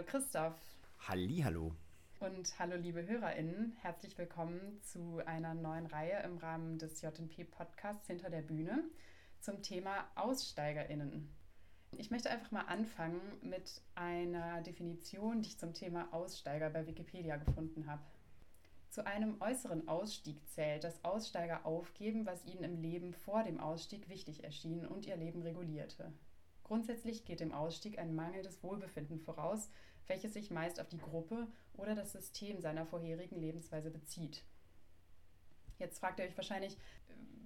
Hallo Christoph. Halli, hallo. Und hallo liebe HörerInnen, herzlich willkommen zu einer neuen Reihe im Rahmen des JP-Podcasts Hinter der Bühne zum Thema AussteigerInnen. Ich möchte einfach mal anfangen mit einer Definition, die ich zum Thema Aussteiger bei Wikipedia gefunden habe. Zu einem äußeren Ausstieg zählt, dass Aussteiger aufgeben, was ihnen im Leben vor dem Ausstieg wichtig erschien und ihr Leben regulierte. Grundsätzlich geht dem Ausstieg ein mangelndes Wohlbefinden voraus, welches sich meist auf die Gruppe oder das System seiner vorherigen Lebensweise bezieht. Jetzt fragt ihr euch wahrscheinlich,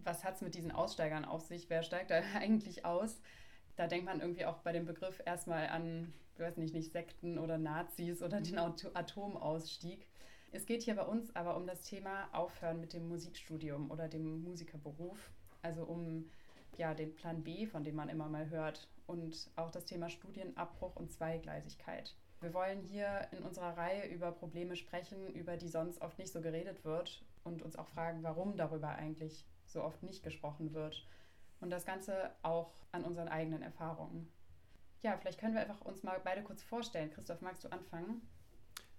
was hat es mit diesen Aussteigern auf sich? Wer steigt da eigentlich aus? Da denkt man irgendwie auch bei dem Begriff erstmal an, ich weiß nicht, nicht Sekten oder Nazis oder den Atomausstieg. Es geht hier bei uns aber um das Thema Aufhören mit dem Musikstudium oder dem Musikerberuf, also um ja, den Plan B, von dem man immer mal hört, und auch das Thema Studienabbruch und Zweigleisigkeit. Wir wollen hier in unserer Reihe über Probleme sprechen, über die sonst oft nicht so geredet wird und uns auch fragen, warum darüber eigentlich so oft nicht gesprochen wird. Und das Ganze auch an unseren eigenen Erfahrungen. Ja, vielleicht können wir einfach uns mal beide kurz vorstellen. Christoph, magst du anfangen?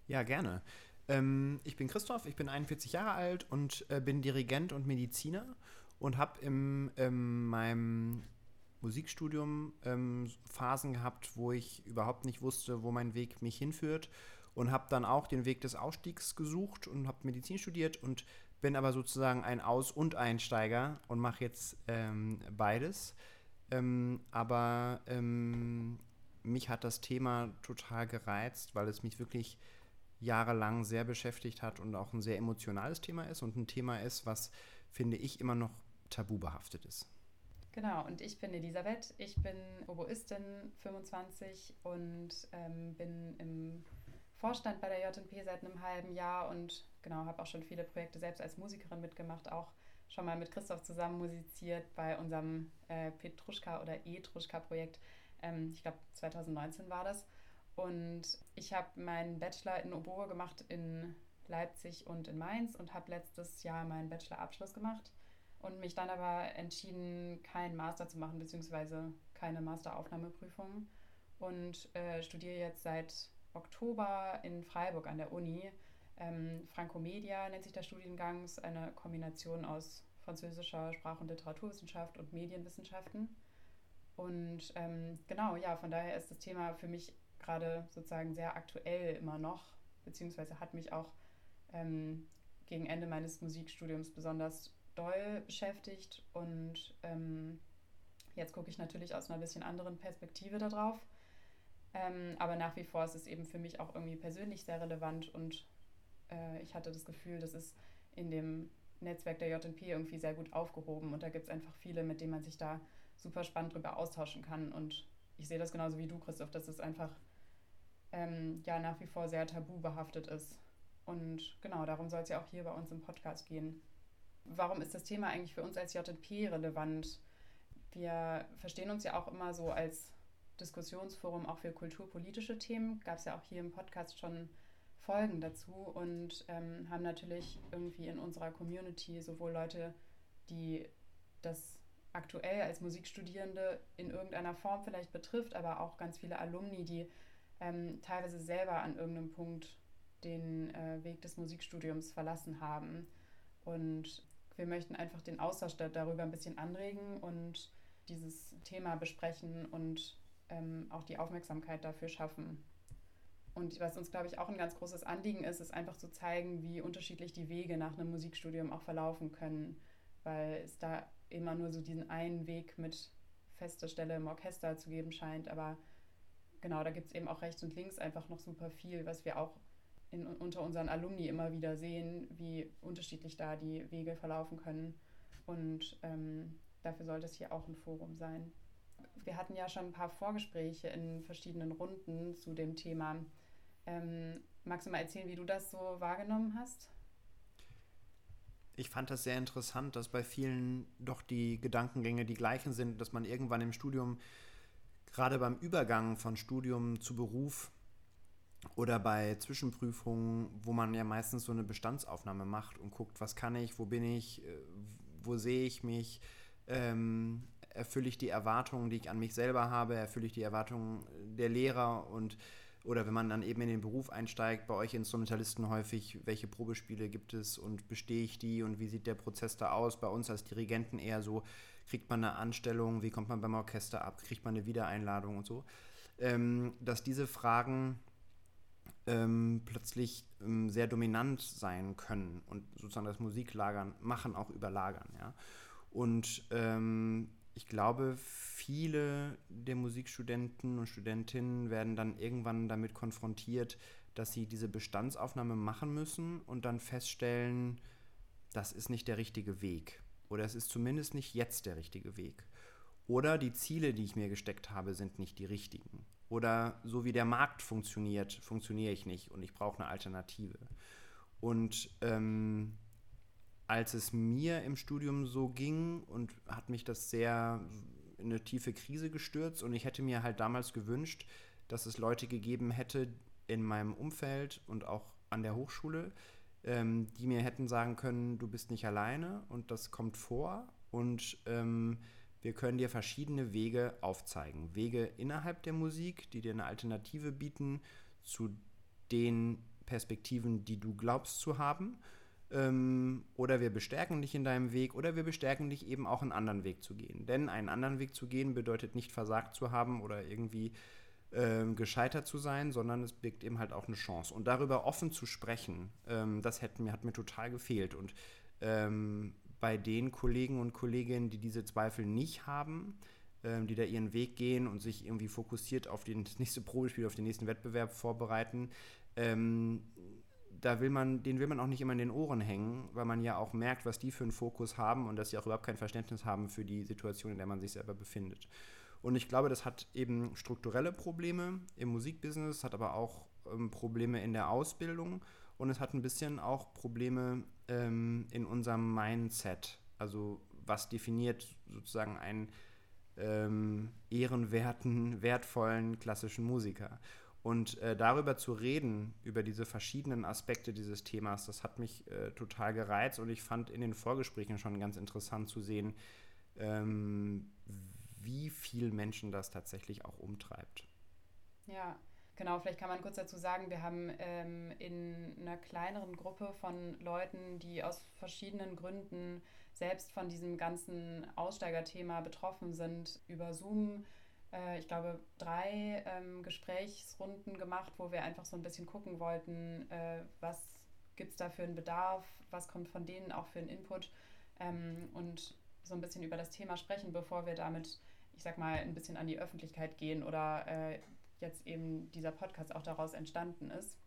Ja, gerne. Ähm, ich bin Christoph, ich bin 41 Jahre alt und äh, bin Dirigent und Mediziner und habe in ähm, meinem Musikstudium ähm, Phasen gehabt, wo ich überhaupt nicht wusste, wo mein Weg mich hinführt und habe dann auch den Weg des Ausstiegs gesucht und habe Medizin studiert und bin aber sozusagen ein Aus- und Einsteiger und mache jetzt ähm, beides. Ähm, aber ähm, mich hat das Thema total gereizt, weil es mich wirklich jahrelang sehr beschäftigt hat und auch ein sehr emotionales Thema ist und ein Thema ist, was, finde ich, immer noch tabu behaftet ist. Genau, und ich bin Elisabeth. Ich bin Oboistin, 25 und ähm, bin im Vorstand bei der JP seit einem halben Jahr und genau, habe auch schon viele Projekte selbst als Musikerin mitgemacht, auch schon mal mit Christoph zusammen musiziert bei unserem äh, Petruschka oder Etruschka-Projekt. Ähm, ich glaube, 2019 war das. Und ich habe meinen Bachelor in Oboe gemacht in Leipzig und in Mainz und habe letztes Jahr meinen Bachelorabschluss gemacht und mich dann aber entschieden, keinen Master zu machen, beziehungsweise keine Masteraufnahmeprüfung und äh, studiere jetzt seit Oktober in Freiburg an der Uni. Ähm, Francomedia nennt sich der Studiengang, ist eine Kombination aus französischer Sprach- und Literaturwissenschaft und Medienwissenschaften. Und ähm, genau, ja, von daher ist das Thema für mich gerade sozusagen sehr aktuell immer noch, beziehungsweise hat mich auch ähm, gegen Ende meines Musikstudiums besonders doll beschäftigt und ähm, jetzt gucke ich natürlich aus einer bisschen anderen Perspektive darauf. Ähm, aber nach wie vor ist es eben für mich auch irgendwie persönlich sehr relevant und äh, ich hatte das Gefühl, das ist in dem Netzwerk der JNP irgendwie sehr gut aufgehoben und da gibt es einfach viele, mit denen man sich da super spannend drüber austauschen kann und ich sehe das genauso wie du, Christoph, dass es einfach ähm, ja nach wie vor sehr tabu behaftet ist. Und genau, darum soll es ja auch hier bei uns im Podcast gehen warum ist das Thema eigentlich für uns als JP relevant? Wir verstehen uns ja auch immer so als Diskussionsforum auch für kulturpolitische Themen. Gab es ja auch hier im Podcast schon Folgen dazu und ähm, haben natürlich irgendwie in unserer Community sowohl Leute, die das aktuell als Musikstudierende in irgendeiner Form vielleicht betrifft, aber auch ganz viele Alumni, die ähm, teilweise selber an irgendeinem Punkt den äh, Weg des Musikstudiums verlassen haben. Und wir möchten einfach den Austausch darüber ein bisschen anregen und dieses Thema besprechen und ähm, auch die Aufmerksamkeit dafür schaffen. Und was uns, glaube ich, auch ein ganz großes Anliegen ist, ist einfach zu zeigen, wie unterschiedlich die Wege nach einem Musikstudium auch verlaufen können, weil es da immer nur so diesen einen Weg mit fester Stelle im Orchester zu geben scheint. Aber genau, da gibt es eben auch rechts und links einfach noch super viel, was wir auch in, unter unseren Alumni immer wieder sehen, wie unterschiedlich da die Wege verlaufen können. Und ähm, dafür sollte es hier auch ein Forum sein. Wir hatten ja schon ein paar Vorgespräche in verschiedenen Runden zu dem Thema. Ähm, magst du mal erzählen, wie du das so wahrgenommen hast? Ich fand das sehr interessant, dass bei vielen doch die Gedankengänge die gleichen sind, dass man irgendwann im Studium, gerade beim Übergang von Studium zu Beruf, oder bei Zwischenprüfungen, wo man ja meistens so eine Bestandsaufnahme macht und guckt, was kann ich, wo bin ich, äh, wo sehe ich mich, ähm, erfülle ich die Erwartungen, die ich an mich selber habe, erfülle ich die Erwartungen der Lehrer und, Oder wenn man dann eben in den Beruf einsteigt, bei euch Instrumentalisten häufig, welche Probespiele gibt es und bestehe ich die und wie sieht der Prozess da aus? Bei uns als Dirigenten eher so, kriegt man eine Anstellung, wie kommt man beim Orchester ab, kriegt man eine Wiedereinladung und so. Ähm, dass diese Fragen ähm, plötzlich ähm, sehr dominant sein können und sozusagen das Musiklagern machen auch überlagern. Ja? Und ähm, ich glaube, viele der Musikstudenten und Studentinnen werden dann irgendwann damit konfrontiert, dass sie diese Bestandsaufnahme machen müssen und dann feststellen, das ist nicht der richtige Weg. Oder es ist zumindest nicht jetzt der richtige Weg. Oder die Ziele, die ich mir gesteckt habe, sind nicht die richtigen. Oder so wie der Markt funktioniert, funktioniere ich nicht und ich brauche eine Alternative. Und ähm, als es mir im Studium so ging und hat mich das sehr in eine tiefe Krise gestürzt und ich hätte mir halt damals gewünscht, dass es Leute gegeben hätte in meinem Umfeld und auch an der Hochschule, ähm, die mir hätten sagen können, du bist nicht alleine und das kommt vor und ähm, wir können dir verschiedene Wege aufzeigen. Wege innerhalb der Musik, die dir eine Alternative bieten zu den Perspektiven, die du glaubst zu haben. Ähm, oder wir bestärken dich in deinem Weg oder wir bestärken dich eben auch einen anderen Weg zu gehen. Denn einen anderen Weg zu gehen bedeutet nicht versagt zu haben oder irgendwie ähm, gescheitert zu sein, sondern es birgt eben halt auch eine Chance. Und darüber offen zu sprechen, ähm, das hat mir, hat mir total gefehlt. Und ähm, bei den Kollegen und Kolleginnen, die diese Zweifel nicht haben, ähm, die da ihren Weg gehen und sich irgendwie fokussiert auf das nächste Probespiel, auf den nächsten Wettbewerb vorbereiten, ähm, da will man, den will man auch nicht immer in den Ohren hängen, weil man ja auch merkt, was die für einen Fokus haben und dass sie auch überhaupt kein Verständnis haben für die Situation, in der man sich selber befindet. Und ich glaube, das hat eben strukturelle Probleme im Musikbusiness, hat aber auch ähm, Probleme in der Ausbildung und es hat ein bisschen auch Probleme ähm, in unserem Mindset. Also was definiert sozusagen einen ähm, ehrenwerten, wertvollen klassischen Musiker. Und äh, darüber zu reden, über diese verschiedenen Aspekte dieses Themas, das hat mich äh, total gereizt und ich fand in den Vorgesprächen schon ganz interessant zu sehen, ähm, wie viel Menschen das tatsächlich auch umtreibt. Ja, Genau, vielleicht kann man kurz dazu sagen, wir haben ähm, in einer kleineren Gruppe von Leuten, die aus verschiedenen Gründen selbst von diesem ganzen Aussteigerthema betroffen sind, über Zoom, äh, ich glaube, drei ähm, Gesprächsrunden gemacht, wo wir einfach so ein bisschen gucken wollten, äh, was gibt es da für einen Bedarf, was kommt von denen auch für einen Input ähm, und so ein bisschen über das Thema sprechen, bevor wir damit, ich sag mal, ein bisschen an die Öffentlichkeit gehen oder äh, jetzt eben dieser Podcast auch daraus entstanden ist.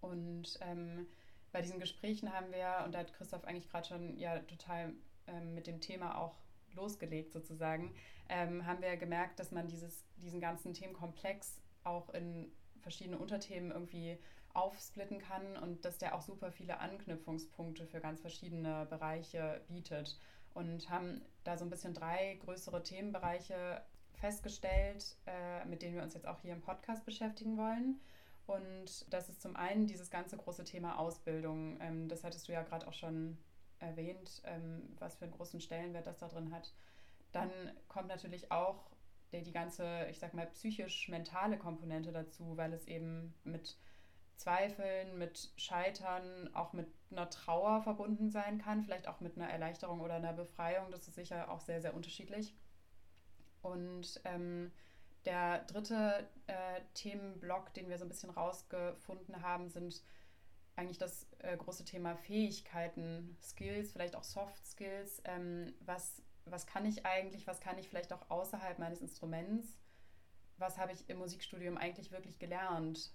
Und ähm, bei diesen Gesprächen haben wir, und da hat Christoph eigentlich gerade schon ja total ähm, mit dem Thema auch losgelegt sozusagen, ähm, haben wir gemerkt, dass man dieses, diesen ganzen Themenkomplex auch in verschiedene Unterthemen irgendwie aufsplitten kann und dass der auch super viele Anknüpfungspunkte für ganz verschiedene Bereiche bietet. Und haben da so ein bisschen drei größere Themenbereiche festgestellt, äh, mit denen wir uns jetzt auch hier im Podcast beschäftigen wollen. Und das ist zum einen dieses ganze große Thema Ausbildung. Ähm, das hattest du ja gerade auch schon erwähnt, ähm, was für einen großen Stellenwert das da drin hat. Dann kommt natürlich auch die, die ganze, ich sag mal, psychisch-mentale Komponente dazu, weil es eben mit Zweifeln, mit Scheitern, auch mit einer Trauer verbunden sein kann, vielleicht auch mit einer Erleichterung oder einer Befreiung. Das ist sicher auch sehr, sehr unterschiedlich. Und ähm, der dritte äh, Themenblock, den wir so ein bisschen rausgefunden haben, sind eigentlich das äh, große Thema Fähigkeiten, Skills, vielleicht auch Soft Skills. Ähm, was, was kann ich eigentlich, was kann ich vielleicht auch außerhalb meines Instruments? Was habe ich im Musikstudium eigentlich wirklich gelernt?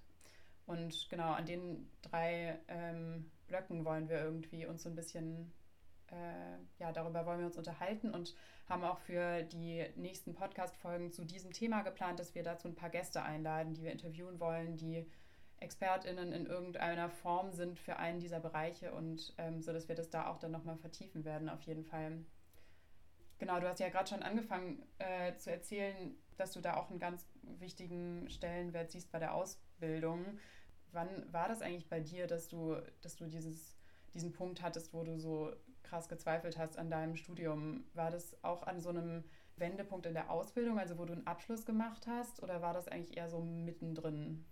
Und genau an den drei ähm, Blöcken wollen wir irgendwie uns so ein bisschen äh, ja, darüber wollen wir uns unterhalten und haben auch für die nächsten Podcast-Folgen zu diesem Thema geplant, dass wir dazu ein paar Gäste einladen, die wir interviewen wollen, die ExpertInnen in irgendeiner Form sind für einen dieser Bereiche und ähm, so, dass wir das da auch dann nochmal vertiefen werden, auf jeden Fall. Genau, du hast ja gerade schon angefangen äh, zu erzählen, dass du da auch einen ganz wichtigen Stellenwert siehst bei der Ausbildung. Wann war das eigentlich bei dir, dass du, dass du dieses, diesen Punkt hattest, wo du so krass gezweifelt hast an deinem Studium, war das auch an so einem Wendepunkt in der Ausbildung, also wo du einen Abschluss gemacht hast, oder war das eigentlich eher so mittendrin?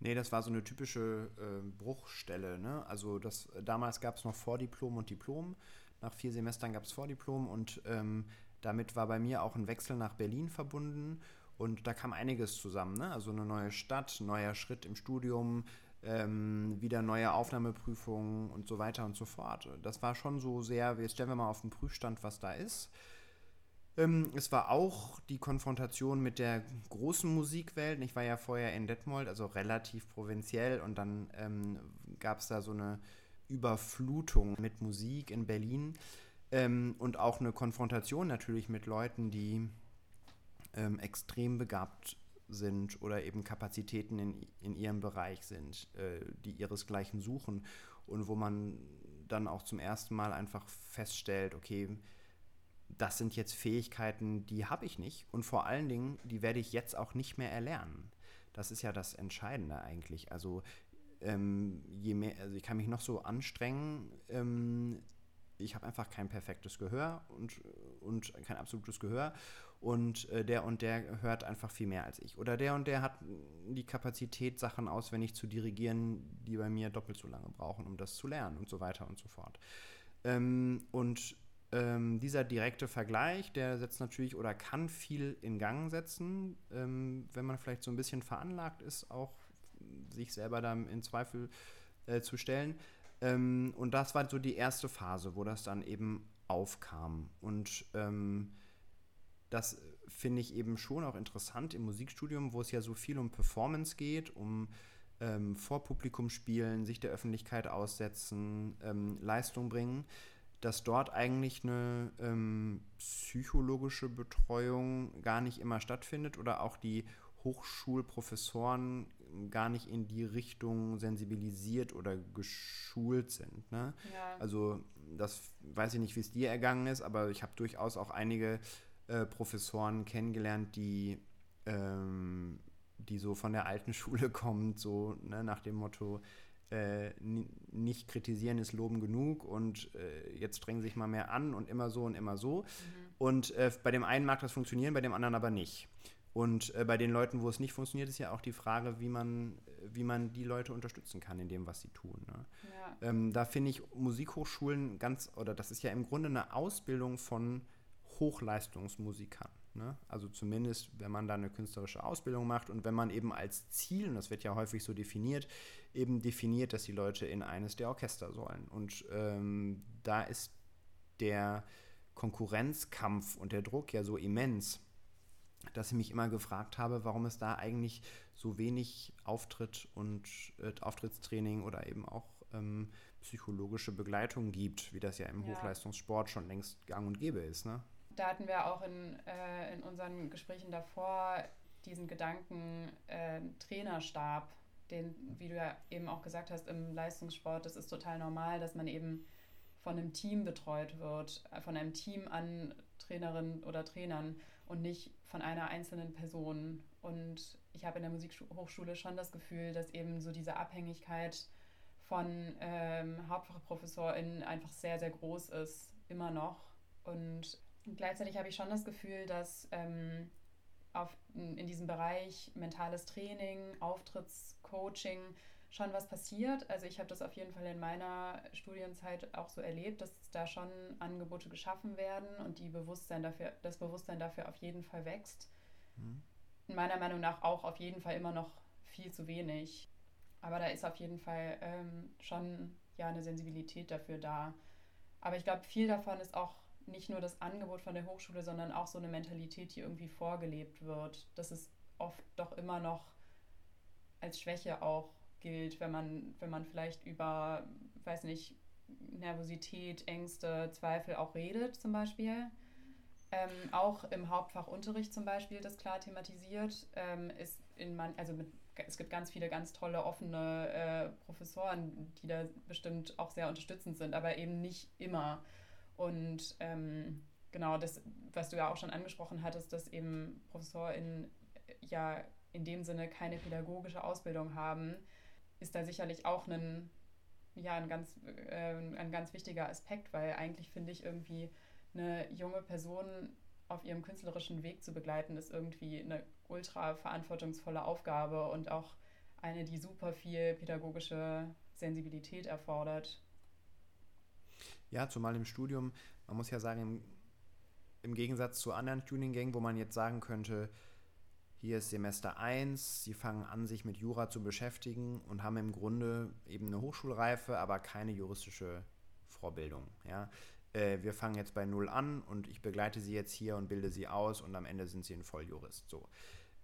Nee, das war so eine typische äh, Bruchstelle. Ne? Also das, damals gab es noch Vordiplom und Diplom. Nach vier Semestern gab es Vordiplom und ähm, damit war bei mir auch ein Wechsel nach Berlin verbunden. Und da kam einiges zusammen. Ne? Also eine neue Stadt, neuer Schritt im Studium, ähm, wieder neue Aufnahmeprüfungen und so weiter und so fort. Das war schon so sehr, jetzt stellen wir mal auf den Prüfstand, was da ist. Ähm, es war auch die Konfrontation mit der großen Musikwelt. Ich war ja vorher in Detmold, also relativ provinziell, und dann ähm, gab es da so eine Überflutung mit Musik in Berlin ähm, und auch eine Konfrontation natürlich mit Leuten, die ähm, extrem begabt sind oder eben Kapazitäten in, in ihrem Bereich sind, äh, die ihresgleichen suchen und wo man dann auch zum ersten Mal einfach feststellt, okay, das sind jetzt Fähigkeiten, die habe ich nicht und vor allen Dingen, die werde ich jetzt auch nicht mehr erlernen. Das ist ja das Entscheidende eigentlich. Also ähm, je mehr, also ich kann mich noch so anstrengen, ähm, ich habe einfach kein perfektes Gehör und, und kein absolutes Gehör und äh, der und der hört einfach viel mehr als ich. Oder der und der hat die Kapazität, Sachen auswendig zu dirigieren, die bei mir doppelt so lange brauchen, um das zu lernen und so weiter und so fort. Ähm, und ähm, dieser direkte Vergleich, der setzt natürlich oder kann viel in Gang setzen, ähm, wenn man vielleicht so ein bisschen veranlagt ist, auch sich selber dann in Zweifel äh, zu stellen. Ähm, und das war so die erste Phase, wo das dann eben aufkam. Und ähm, das finde ich eben schon auch interessant im Musikstudium, wo es ja so viel um Performance geht, um ähm, vor Publikum spielen, sich der Öffentlichkeit aussetzen, ähm, Leistung bringen dass dort eigentlich eine ähm, psychologische Betreuung gar nicht immer stattfindet oder auch die Hochschulprofessoren gar nicht in die Richtung sensibilisiert oder geschult sind. Ne? Ja. Also das weiß ich nicht, wie es dir ergangen ist, aber ich habe durchaus auch einige äh, Professoren kennengelernt, die, ähm, die so von der alten Schule kommen, so ne, nach dem Motto, äh, nicht kritisieren ist loben genug und äh, jetzt strengen sich mal mehr an und immer so und immer so. Mhm. Und äh, bei dem einen mag das funktionieren, bei dem anderen aber nicht. Und äh, bei den Leuten, wo es nicht funktioniert, ist ja auch die Frage, wie man, wie man die Leute unterstützen kann in dem, was sie tun. Ne? Ja. Ähm, da finde ich Musikhochschulen ganz, oder das ist ja im Grunde eine Ausbildung von Hochleistungsmusikern. Ne? Also zumindest, wenn man da eine künstlerische Ausbildung macht und wenn man eben als Ziel, und das wird ja häufig so definiert, eben definiert, dass die Leute in eines der Orchester sollen. Und ähm, da ist der Konkurrenzkampf und der Druck ja so immens, dass ich mich immer gefragt habe, warum es da eigentlich so wenig Auftritt und äh, Auftrittstraining oder eben auch ähm, psychologische Begleitung gibt, wie das ja im ja. Hochleistungssport schon längst gang und gäbe ist. Ne? Da hatten wir auch in, äh, in unseren Gesprächen davor diesen Gedanken äh, Trainerstab den, wie du ja eben auch gesagt hast, im Leistungssport, das ist total normal, dass man eben von einem Team betreut wird, von einem Team an Trainerinnen oder Trainern und nicht von einer einzelnen Person. Und ich habe in der Musikhochschule schon das Gefühl, dass eben so diese Abhängigkeit von ähm, HauptfachprofessorInnen einfach sehr, sehr groß ist, immer noch. Und gleichzeitig habe ich schon das Gefühl, dass ähm, auf, in diesem Bereich mentales Training, Auftrittscoaching schon was passiert. Also ich habe das auf jeden Fall in meiner Studienzeit auch so erlebt, dass da schon Angebote geschaffen werden und die Bewusstsein dafür, das Bewusstsein dafür auf jeden Fall wächst. Mhm. Meiner Meinung nach auch auf jeden Fall immer noch viel zu wenig. Aber da ist auf jeden Fall ähm, schon ja eine Sensibilität dafür da. Aber ich glaube, viel davon ist auch nicht nur das Angebot von der Hochschule, sondern auch so eine Mentalität, die irgendwie vorgelebt wird, dass es oft doch immer noch als Schwäche auch gilt, wenn man, wenn man vielleicht über, weiß nicht, Nervosität, Ängste, Zweifel auch redet zum Beispiel. Ähm, auch im Hauptfachunterricht zum Beispiel das klar thematisiert, ähm, ist in man, also mit, es gibt ganz viele ganz tolle offene äh, Professoren, die da bestimmt auch sehr unterstützend sind, aber eben nicht immer. Und ähm, genau das, was du ja auch schon angesprochen hattest, dass eben ProfessorInnen ja in dem Sinne keine pädagogische Ausbildung haben, ist da sicherlich auch ein, ja, ein, ganz, äh, ein ganz wichtiger Aspekt, weil eigentlich finde ich irgendwie eine junge Person auf ihrem künstlerischen Weg zu begleiten, ist irgendwie eine ultra verantwortungsvolle Aufgabe und auch eine, die super viel pädagogische Sensibilität erfordert. Ja, zumal im Studium, man muss ja sagen, im, im Gegensatz zu anderen Tuning-Gängen, wo man jetzt sagen könnte, hier ist Semester 1, sie fangen an, sich mit Jura zu beschäftigen und haben im Grunde eben eine Hochschulreife, aber keine juristische Vorbildung. Ja? Äh, wir fangen jetzt bei Null an und ich begleite sie jetzt hier und bilde sie aus und am Ende sind sie ein Volljurist. So.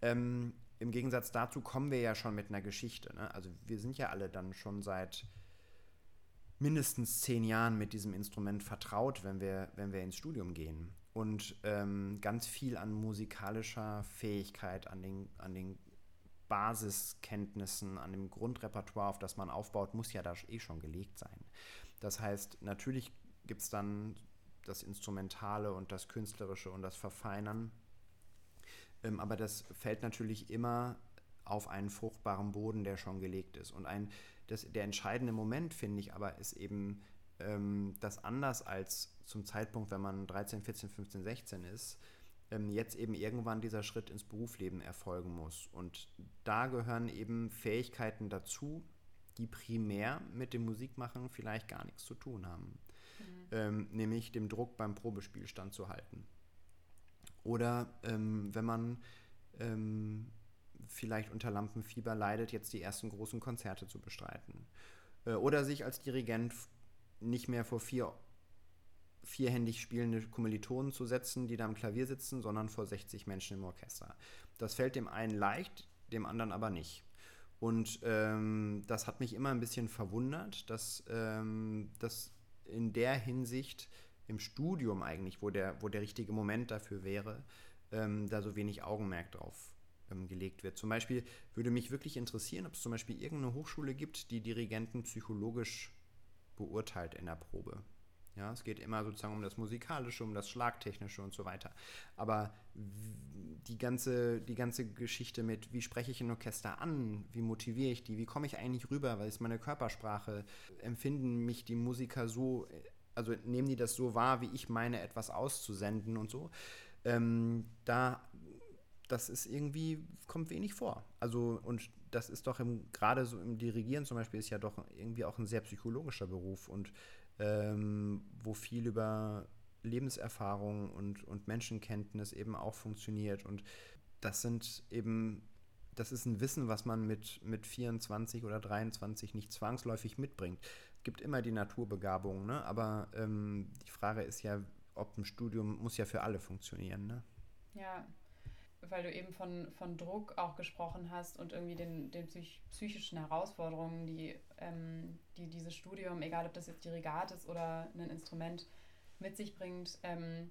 Ähm, Im Gegensatz dazu kommen wir ja schon mit einer Geschichte. Ne? Also wir sind ja alle dann schon seit mindestens zehn Jahren mit diesem Instrument vertraut, wenn wir, wenn wir ins Studium gehen. Und ähm, ganz viel an musikalischer Fähigkeit, an den, an den Basiskenntnissen, an dem Grundrepertoire, auf das man aufbaut, muss ja da eh schon gelegt sein. Das heißt, natürlich gibt es dann das Instrumentale und das Künstlerische und das Verfeinern. Ähm, aber das fällt natürlich immer auf einen fruchtbaren Boden, der schon gelegt ist. Und ein, das, der entscheidende Moment, finde ich, aber ist eben, ähm, dass anders als zum Zeitpunkt, wenn man 13, 14, 15, 16 ist, ähm, jetzt eben irgendwann dieser Schritt ins Berufsleben erfolgen muss. Und da gehören eben Fähigkeiten dazu, die primär mit dem Musikmachen vielleicht gar nichts zu tun haben. Mhm. Ähm, nämlich dem Druck beim Probespiel standzuhalten. Oder ähm, wenn man ähm, vielleicht unter Lampenfieber leidet, jetzt die ersten großen Konzerte zu bestreiten. Äh, oder sich als Dirigent nicht mehr vor vier vierhändig spielende Kommilitonen zu setzen, die da am Klavier sitzen, sondern vor 60 Menschen im Orchester. Das fällt dem einen leicht, dem anderen aber nicht. Und ähm, das hat mich immer ein bisschen verwundert, dass ähm, das in der Hinsicht im Studium eigentlich, wo der, wo der richtige Moment dafür wäre, ähm, da so wenig Augenmerk drauf ähm, gelegt wird. Zum Beispiel würde mich wirklich interessieren, ob es zum Beispiel irgendeine Hochschule gibt, die Dirigenten psychologisch beurteilt in der Probe. Ja, es geht immer sozusagen um das Musikalische, um das Schlagtechnische und so weiter. Aber die ganze, die ganze Geschichte mit, wie spreche ich ein Orchester an, wie motiviere ich die, wie komme ich eigentlich rüber, weil es meine Körpersprache, empfinden mich die Musiker so, also nehmen die das so wahr, wie ich meine, etwas auszusenden und so. Ähm, da, das ist irgendwie, kommt wenig vor. Also, und das ist doch gerade so im Dirigieren zum Beispiel, ist ja doch irgendwie auch ein sehr psychologischer Beruf und ähm, wo viel über Lebenserfahrung und, und Menschenkenntnis eben auch funktioniert. Und das sind eben, das ist ein Wissen, was man mit, mit 24 oder 23 nicht zwangsläufig mitbringt. Es gibt immer die Naturbegabung, ne? aber ähm, die Frage ist ja, ob ein Studium muss ja für alle funktionieren. Ne? Ja, weil du eben von, von Druck auch gesprochen hast und irgendwie den, den psych psychischen Herausforderungen, die, ähm, die dieses Studium, egal ob das jetzt Dirigat ist oder ein Instrument, mit sich bringt. Ähm,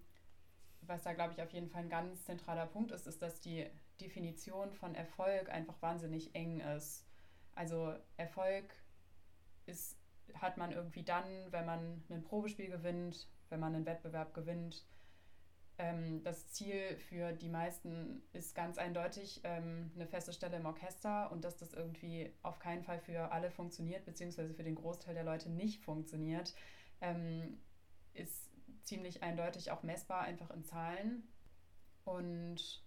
was da, glaube ich, auf jeden Fall ein ganz zentraler Punkt ist, ist, dass die Definition von Erfolg einfach wahnsinnig eng ist. Also Erfolg ist, hat man irgendwie dann, wenn man ein Probespiel gewinnt, wenn man einen Wettbewerb gewinnt ähm, das Ziel für die meisten ist ganz eindeutig ähm, eine feste Stelle im Orchester und dass das irgendwie auf keinen Fall für alle funktioniert, beziehungsweise für den Großteil der Leute nicht funktioniert, ähm, ist ziemlich eindeutig auch messbar, einfach in Zahlen. Und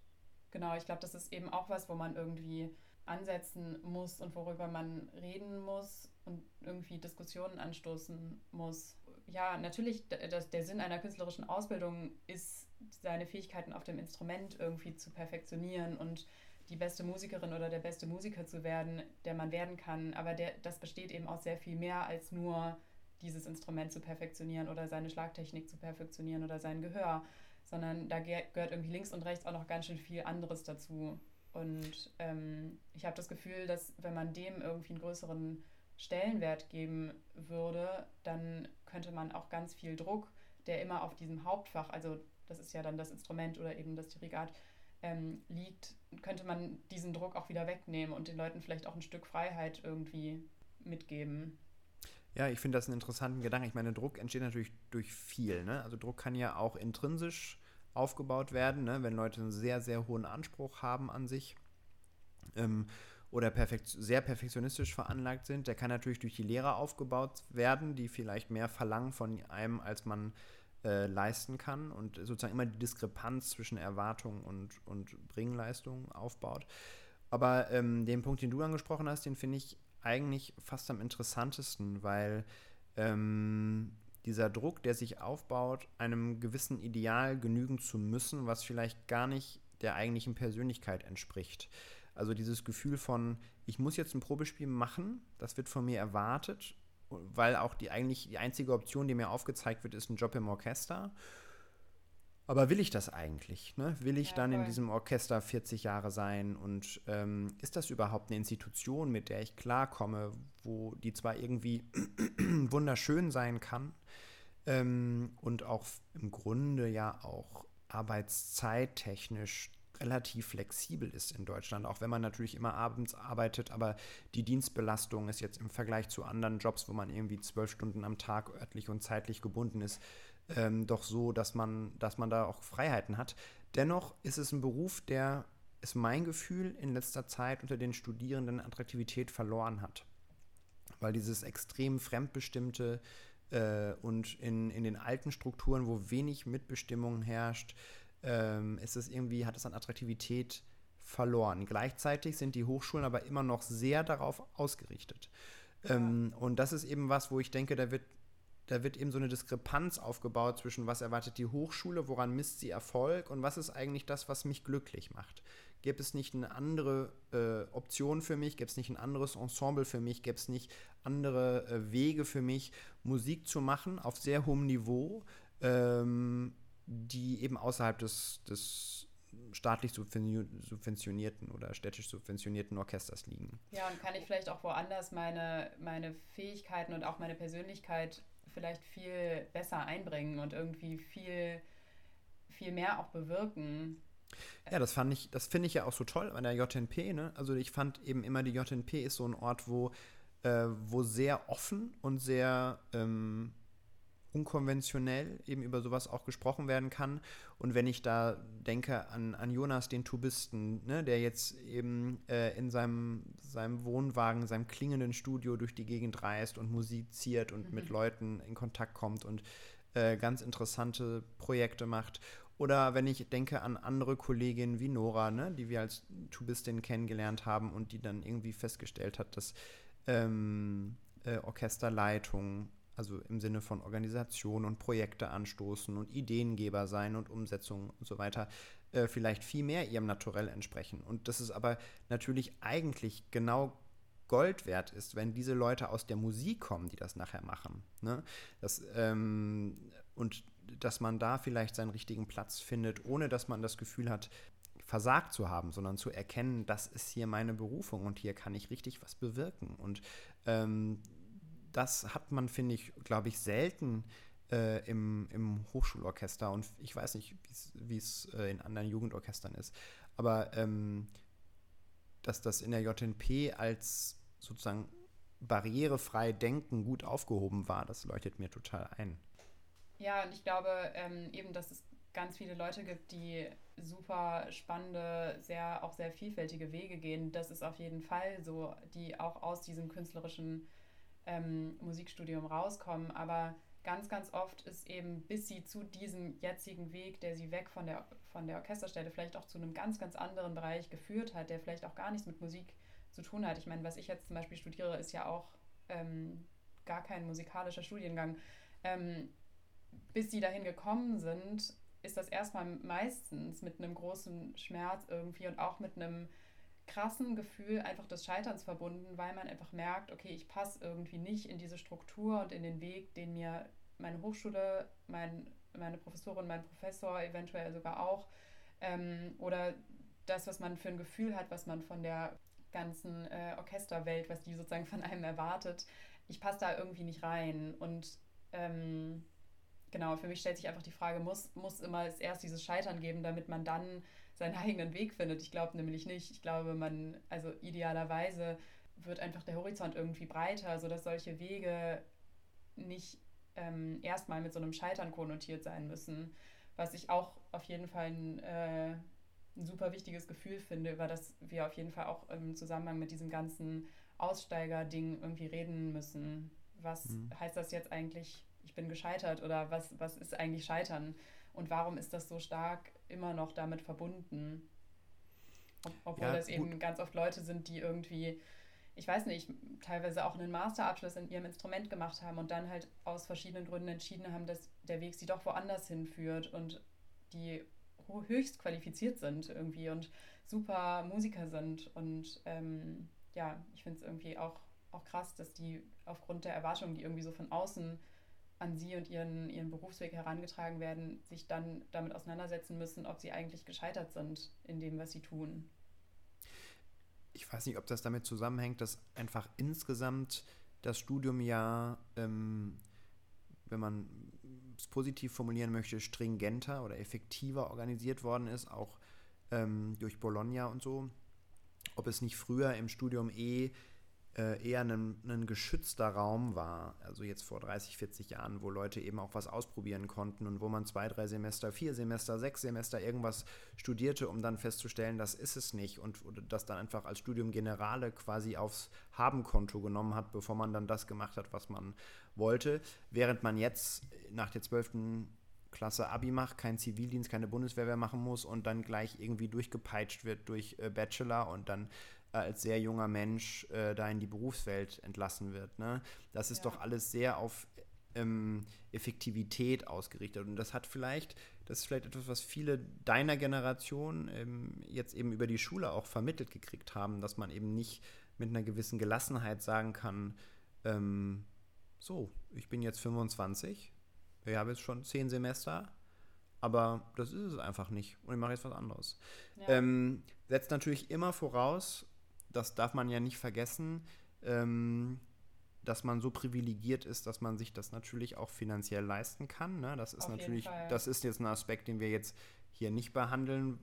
genau, ich glaube, das ist eben auch was, wo man irgendwie ansetzen muss und worüber man reden muss und irgendwie Diskussionen anstoßen muss. Ja, natürlich, der Sinn einer künstlerischen Ausbildung ist seine Fähigkeiten auf dem Instrument irgendwie zu perfektionieren und die beste Musikerin oder der beste Musiker zu werden, der man werden kann. Aber der, das besteht eben aus sehr viel mehr als nur dieses Instrument zu perfektionieren oder seine Schlagtechnik zu perfektionieren oder sein Gehör, sondern da gehört irgendwie links und rechts auch noch ganz schön viel anderes dazu. Und ähm, ich habe das Gefühl, dass wenn man dem irgendwie einen größeren Stellenwert geben würde, dann könnte man auch ganz viel Druck, der immer auf diesem Hauptfach, also das ist ja dann das Instrument oder eben das Dirigat, ähm, liegt, könnte man diesen Druck auch wieder wegnehmen und den Leuten vielleicht auch ein Stück Freiheit irgendwie mitgeben. Ja, ich finde das einen interessanten Gedanken. Ich meine, Druck entsteht natürlich durch viel. Ne? Also Druck kann ja auch intrinsisch aufgebaut werden, ne? wenn Leute einen sehr, sehr hohen Anspruch haben an sich ähm, oder perfekt, sehr perfektionistisch veranlagt sind. Der kann natürlich durch die Lehrer aufgebaut werden, die vielleicht mehr verlangen von einem, als man äh, leisten kann und sozusagen immer die Diskrepanz zwischen Erwartung und, und Bringleistung aufbaut. Aber ähm, den Punkt, den du angesprochen hast, den finde ich eigentlich fast am interessantesten, weil ähm, dieser Druck, der sich aufbaut, einem gewissen Ideal genügen zu müssen, was vielleicht gar nicht der eigentlichen Persönlichkeit entspricht. Also dieses Gefühl von, ich muss jetzt ein Probespiel machen, das wird von mir erwartet, weil auch die eigentlich die einzige Option, die mir aufgezeigt wird, ist ein Job im Orchester. Aber will ich das eigentlich? Ne? Will ich ja, dann voll. in diesem Orchester 40 Jahre sein? Und ähm, ist das überhaupt eine Institution, mit der ich klarkomme, wo die zwar irgendwie wunderschön sein kann ähm, und auch im Grunde ja auch arbeitszeittechnisch relativ flexibel ist in Deutschland, auch wenn man natürlich immer abends arbeitet, aber die Dienstbelastung ist jetzt im Vergleich zu anderen Jobs, wo man irgendwie zwölf Stunden am Tag örtlich und zeitlich gebunden ist, ähm, doch so, dass man, dass man da auch Freiheiten hat. Dennoch ist es ein Beruf, der, ist mein Gefühl, in letzter Zeit unter den Studierenden Attraktivität verloren hat. Weil dieses extrem fremdbestimmte äh, und in, in den alten Strukturen, wo wenig Mitbestimmung herrscht, ähm, ist es irgendwie, hat es an Attraktivität verloren. Gleichzeitig sind die Hochschulen aber immer noch sehr darauf ausgerichtet. Ja. Ähm, und das ist eben was, wo ich denke, da wird da wird eben so eine Diskrepanz aufgebaut zwischen, was erwartet die Hochschule, woran misst sie Erfolg und was ist eigentlich das, was mich glücklich macht. Gäbe es nicht eine andere äh, Option für mich, gäbe es nicht ein anderes Ensemble für mich, gäbe es nicht andere äh, Wege für mich, Musik zu machen auf sehr hohem Niveau, ähm, die eben außerhalb des, des staatlich subventionierten oder städtisch subventionierten Orchesters liegen. Ja, und kann ich vielleicht auch woanders meine, meine Fähigkeiten und auch meine Persönlichkeit vielleicht viel besser einbringen und irgendwie viel, viel mehr auch bewirken. Ja, das fand ich, das finde ich ja auch so toll an der JNP, ne? Also ich fand eben immer, die JNP ist so ein Ort, wo, äh, wo sehr offen und sehr ähm, unkonventionell eben über sowas auch gesprochen werden kann. Und wenn ich da denke an, an Jonas, den Tubisten, ne, der jetzt eben äh, in seinem, seinem Wohnwagen, seinem klingenden Studio durch die Gegend reist und musiziert und mhm. mit Leuten in Kontakt kommt und äh, ganz interessante Projekte macht. Oder wenn ich denke an andere Kolleginnen wie Nora, ne, die wir als Tubistin kennengelernt haben und die dann irgendwie festgestellt hat, dass ähm, äh, Orchesterleitung also im Sinne von Organisation und Projekte anstoßen und Ideengeber sein und Umsetzung und so weiter, äh, vielleicht viel mehr ihrem Naturell entsprechen. Und dass es aber natürlich eigentlich genau Gold wert ist, wenn diese Leute aus der Musik kommen, die das nachher machen. Ne? Das, ähm, und dass man da vielleicht seinen richtigen Platz findet, ohne dass man das Gefühl hat, versagt zu haben, sondern zu erkennen, das ist hier meine Berufung und hier kann ich richtig was bewirken. Und ähm, das hat man, finde ich, glaube ich, selten äh, im, im Hochschulorchester. Und ich weiß nicht, wie es äh, in anderen Jugendorchestern ist. Aber ähm, dass das in der JNP als sozusagen barrierefrei Denken gut aufgehoben war, das leuchtet mir total ein. Ja, und ich glaube ähm, eben, dass es ganz viele Leute gibt, die super spannende, sehr auch sehr vielfältige Wege gehen. Das ist auf jeden Fall so, die auch aus diesem künstlerischen ähm, Musikstudium rauskommen. Aber ganz, ganz oft ist eben, bis sie zu diesem jetzigen Weg, der sie weg von der, von der Orchesterstelle vielleicht auch zu einem ganz, ganz anderen Bereich geführt hat, der vielleicht auch gar nichts mit Musik zu tun hat. Ich meine, was ich jetzt zum Beispiel studiere, ist ja auch ähm, gar kein musikalischer Studiengang. Ähm, bis sie dahin gekommen sind, ist das erstmal meistens mit einem großen Schmerz irgendwie und auch mit einem krassen Gefühl einfach des Scheiterns verbunden, weil man einfach merkt, okay, ich passe irgendwie nicht in diese Struktur und in den Weg, den mir meine Hochschule, mein, meine Professorin, mein Professor eventuell sogar auch, ähm, oder das, was man für ein Gefühl hat, was man von der ganzen äh, Orchesterwelt, was die sozusagen von einem erwartet, ich passe da irgendwie nicht rein. Und ähm, genau, für mich stellt sich einfach die Frage, muss, muss immer erst dieses Scheitern geben, damit man dann seinen eigenen Weg findet. Ich glaube nämlich nicht. Ich glaube, man, also idealerweise wird einfach der Horizont irgendwie breiter, sodass solche Wege nicht ähm, erstmal mit so einem Scheitern konnotiert sein müssen. Was ich auch auf jeden Fall ein, äh, ein super wichtiges Gefühl finde, über das wir auf jeden Fall auch im Zusammenhang mit diesem ganzen Aussteiger-Ding irgendwie reden müssen. Was mhm. heißt das jetzt eigentlich, ich bin gescheitert oder was, was ist eigentlich Scheitern? Und warum ist das so stark immer noch damit verbunden? obwohl ja, das eben ganz oft Leute sind, die irgendwie, ich weiß nicht, teilweise auch einen Masterabschluss in ihrem Instrument gemacht haben und dann halt aus verschiedenen Gründen entschieden haben, dass der Weg sie doch woanders hinführt und die höchst qualifiziert sind irgendwie und super Musiker sind. Und ähm, ja, ich finde es irgendwie auch, auch krass, dass die aufgrund der Erwartungen, die irgendwie so von außen an sie und ihren, ihren Berufsweg herangetragen werden, sich dann damit auseinandersetzen müssen, ob sie eigentlich gescheitert sind in dem, was sie tun. Ich weiß nicht, ob das damit zusammenhängt, dass einfach insgesamt das Studium ja, ähm, wenn man es positiv formulieren möchte, stringenter oder effektiver organisiert worden ist, auch ähm, durch Bologna und so. Ob es nicht früher im Studium eh eher ein, ein geschützter Raum war, also jetzt vor 30, 40 Jahren, wo Leute eben auch was ausprobieren konnten und wo man zwei, drei Semester, vier Semester, sechs Semester irgendwas studierte, um dann festzustellen, das ist es nicht und das dann einfach als Studium Generale quasi aufs Habenkonto genommen hat, bevor man dann das gemacht hat, was man wollte, während man jetzt nach der 12. Klasse Abi macht, keinen Zivildienst, keine Bundeswehr mehr machen muss und dann gleich irgendwie durchgepeitscht wird durch äh, Bachelor und dann äh, als sehr junger Mensch äh, da in die Berufswelt entlassen wird. Ne? Das ist ja. doch alles sehr auf ähm, Effektivität ausgerichtet. Und das hat vielleicht, das ist vielleicht etwas, was viele deiner Generation ähm, jetzt eben über die Schule auch vermittelt gekriegt haben, dass man eben nicht mit einer gewissen Gelassenheit sagen kann, ähm, so, ich bin jetzt 25, ich habe jetzt schon zehn Semester, aber das ist es einfach nicht und ich mache jetzt was anderes. Ja. Ähm, setzt natürlich immer voraus, das darf man ja nicht vergessen, ähm, dass man so privilegiert ist, dass man sich das natürlich auch finanziell leisten kann. Ne? Das ist Auf natürlich, das ist jetzt ein Aspekt, den wir jetzt hier nicht behandeln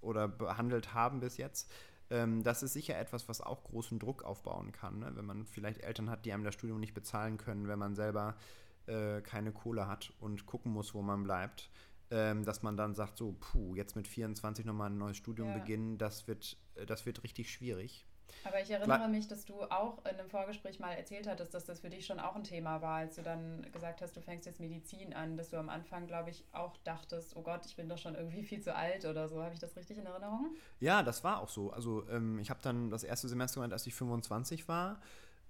oder behandelt haben bis jetzt. Ähm, das ist sicher etwas, was auch großen Druck aufbauen kann, ne? wenn man vielleicht Eltern hat, die einem das Studium nicht bezahlen können, wenn man selber äh, keine Kohle hat und gucken muss, wo man bleibt. Ähm, dass man dann sagt, so, puh, jetzt mit 24 nochmal ein neues Studium ja. beginnen, das wird, äh, das wird richtig schwierig. Aber ich erinnere Klar. mich, dass du auch in einem Vorgespräch mal erzählt hattest, dass das für dich schon auch ein Thema war, als du dann gesagt hast, du fängst jetzt Medizin an, dass du am Anfang, glaube ich, auch dachtest, oh Gott, ich bin doch schon irgendwie viel zu alt oder so. Habe ich das richtig in Erinnerung? Ja, das war auch so. Also ähm, ich habe dann das erste Semester gemacht, als ich 25 war.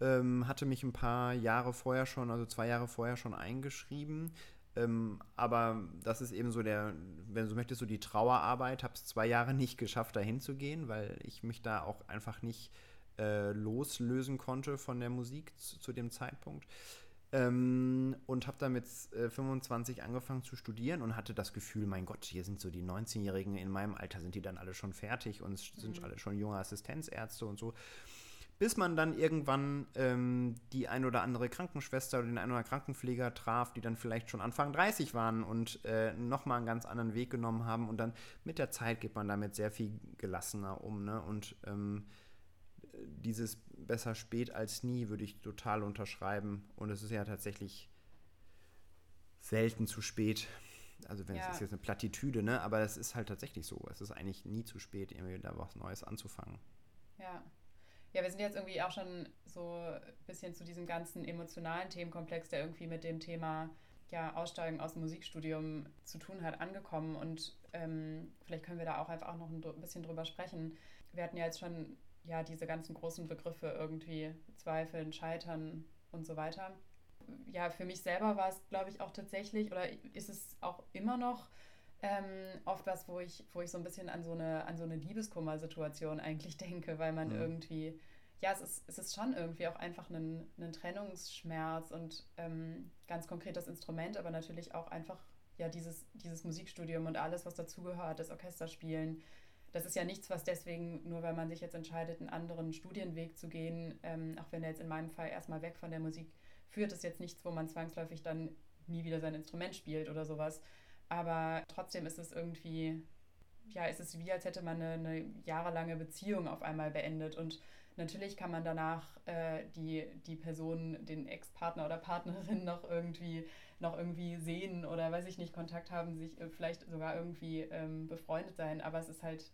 Ähm, hatte mich ein paar Jahre vorher schon, also zwei Jahre vorher schon eingeschrieben. Ähm, aber das ist eben so der, wenn du so möchtest, so die Trauerarbeit. Habe es zwei Jahre nicht geschafft, dahin zu gehen, weil ich mich da auch einfach nicht äh, loslösen konnte von der Musik zu, zu dem Zeitpunkt. Ähm, und habe dann mit äh, 25 angefangen zu studieren und hatte das Gefühl, mein Gott, hier sind so die 19-Jährigen in meinem Alter, sind die dann alle schon fertig und sind mhm. alle schon junge Assistenzärzte und so bis man dann irgendwann ähm, die ein oder andere Krankenschwester oder den ein oder anderen Krankenpfleger traf, die dann vielleicht schon Anfang 30 waren und äh, nochmal einen ganz anderen Weg genommen haben. Und dann mit der Zeit geht man damit sehr viel gelassener um. Ne? Und ähm, dieses besser spät als nie würde ich total unterschreiben. Und es ist ja tatsächlich selten zu spät. Also wenn ja. es ist jetzt eine Plattitüde, ne? Aber es ist halt tatsächlich so. Es ist eigentlich nie zu spät, irgendwie da was Neues anzufangen. Ja. Ja, wir sind jetzt irgendwie auch schon so ein bisschen zu diesem ganzen emotionalen Themenkomplex, der irgendwie mit dem Thema ja, Aussteigen aus dem Musikstudium zu tun hat, angekommen. Und ähm, vielleicht können wir da auch einfach auch noch ein bisschen drüber sprechen. Wir hatten ja jetzt schon ja diese ganzen großen Begriffe irgendwie Zweifeln, Scheitern und so weiter. Ja, für mich selber war es, glaube ich, auch tatsächlich oder ist es auch immer noch ähm, oft was, wo ich, wo ich so ein bisschen an so eine, an so eine Liebeskummer-Situation eigentlich denke, weil man mhm. irgendwie, ja, es ist, es ist schon irgendwie auch einfach ein, ein Trennungsschmerz und ähm, ganz konkret das Instrument, aber natürlich auch einfach ja dieses, dieses Musikstudium und alles, was dazugehört, das Orchesterspielen. Das ist ja nichts, was deswegen, nur weil man sich jetzt entscheidet, einen anderen Studienweg zu gehen, ähm, auch wenn er jetzt in meinem Fall erstmal weg von der Musik führt, ist jetzt nichts, wo man zwangsläufig dann nie wieder sein Instrument spielt oder sowas. Aber trotzdem ist es irgendwie, ja, ist es wie, als hätte man eine, eine jahrelange Beziehung auf einmal beendet. Und natürlich kann man danach äh, die, die Person, den Ex-Partner oder Partnerin noch irgendwie, noch irgendwie sehen oder weiß ich nicht, Kontakt haben, sich äh, vielleicht sogar irgendwie ähm, befreundet sein. Aber es ist halt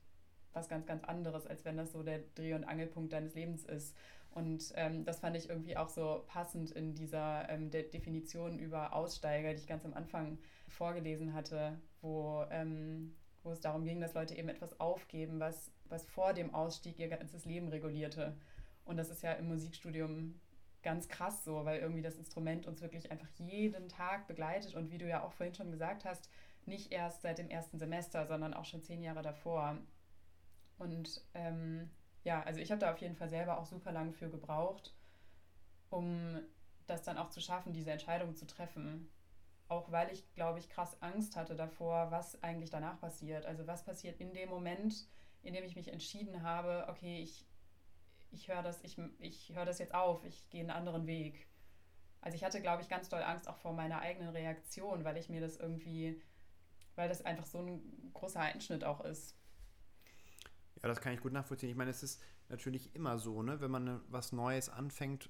was ganz, ganz anderes, als wenn das so der Dreh- und Angelpunkt deines Lebens ist. Und ähm, das fand ich irgendwie auch so passend in dieser ähm, De Definition über Aussteiger, die ich ganz am Anfang vorgelesen hatte, wo, ähm, wo es darum ging, dass Leute eben etwas aufgeben, was, was vor dem Ausstieg ihr ganzes Leben regulierte. Und das ist ja im Musikstudium ganz krass so, weil irgendwie das Instrument uns wirklich einfach jeden Tag begleitet und wie du ja auch vorhin schon gesagt hast, nicht erst seit dem ersten Semester, sondern auch schon zehn Jahre davor. Und ähm, ja, also ich habe da auf jeden Fall selber auch super lange für gebraucht, um das dann auch zu schaffen, diese Entscheidung zu treffen. Auch weil ich, glaube ich, krass Angst hatte davor, was eigentlich danach passiert. Also was passiert in dem Moment, in dem ich mich entschieden habe, okay, ich, ich höre das, ich, ich höre das jetzt auf, ich gehe einen anderen Weg. Also ich hatte, glaube ich, ganz doll Angst auch vor meiner eigenen Reaktion, weil ich mir das irgendwie, weil das einfach so ein großer Einschnitt auch ist. Ja, das kann ich gut nachvollziehen. Ich meine, es ist natürlich immer so, ne? wenn man was Neues anfängt,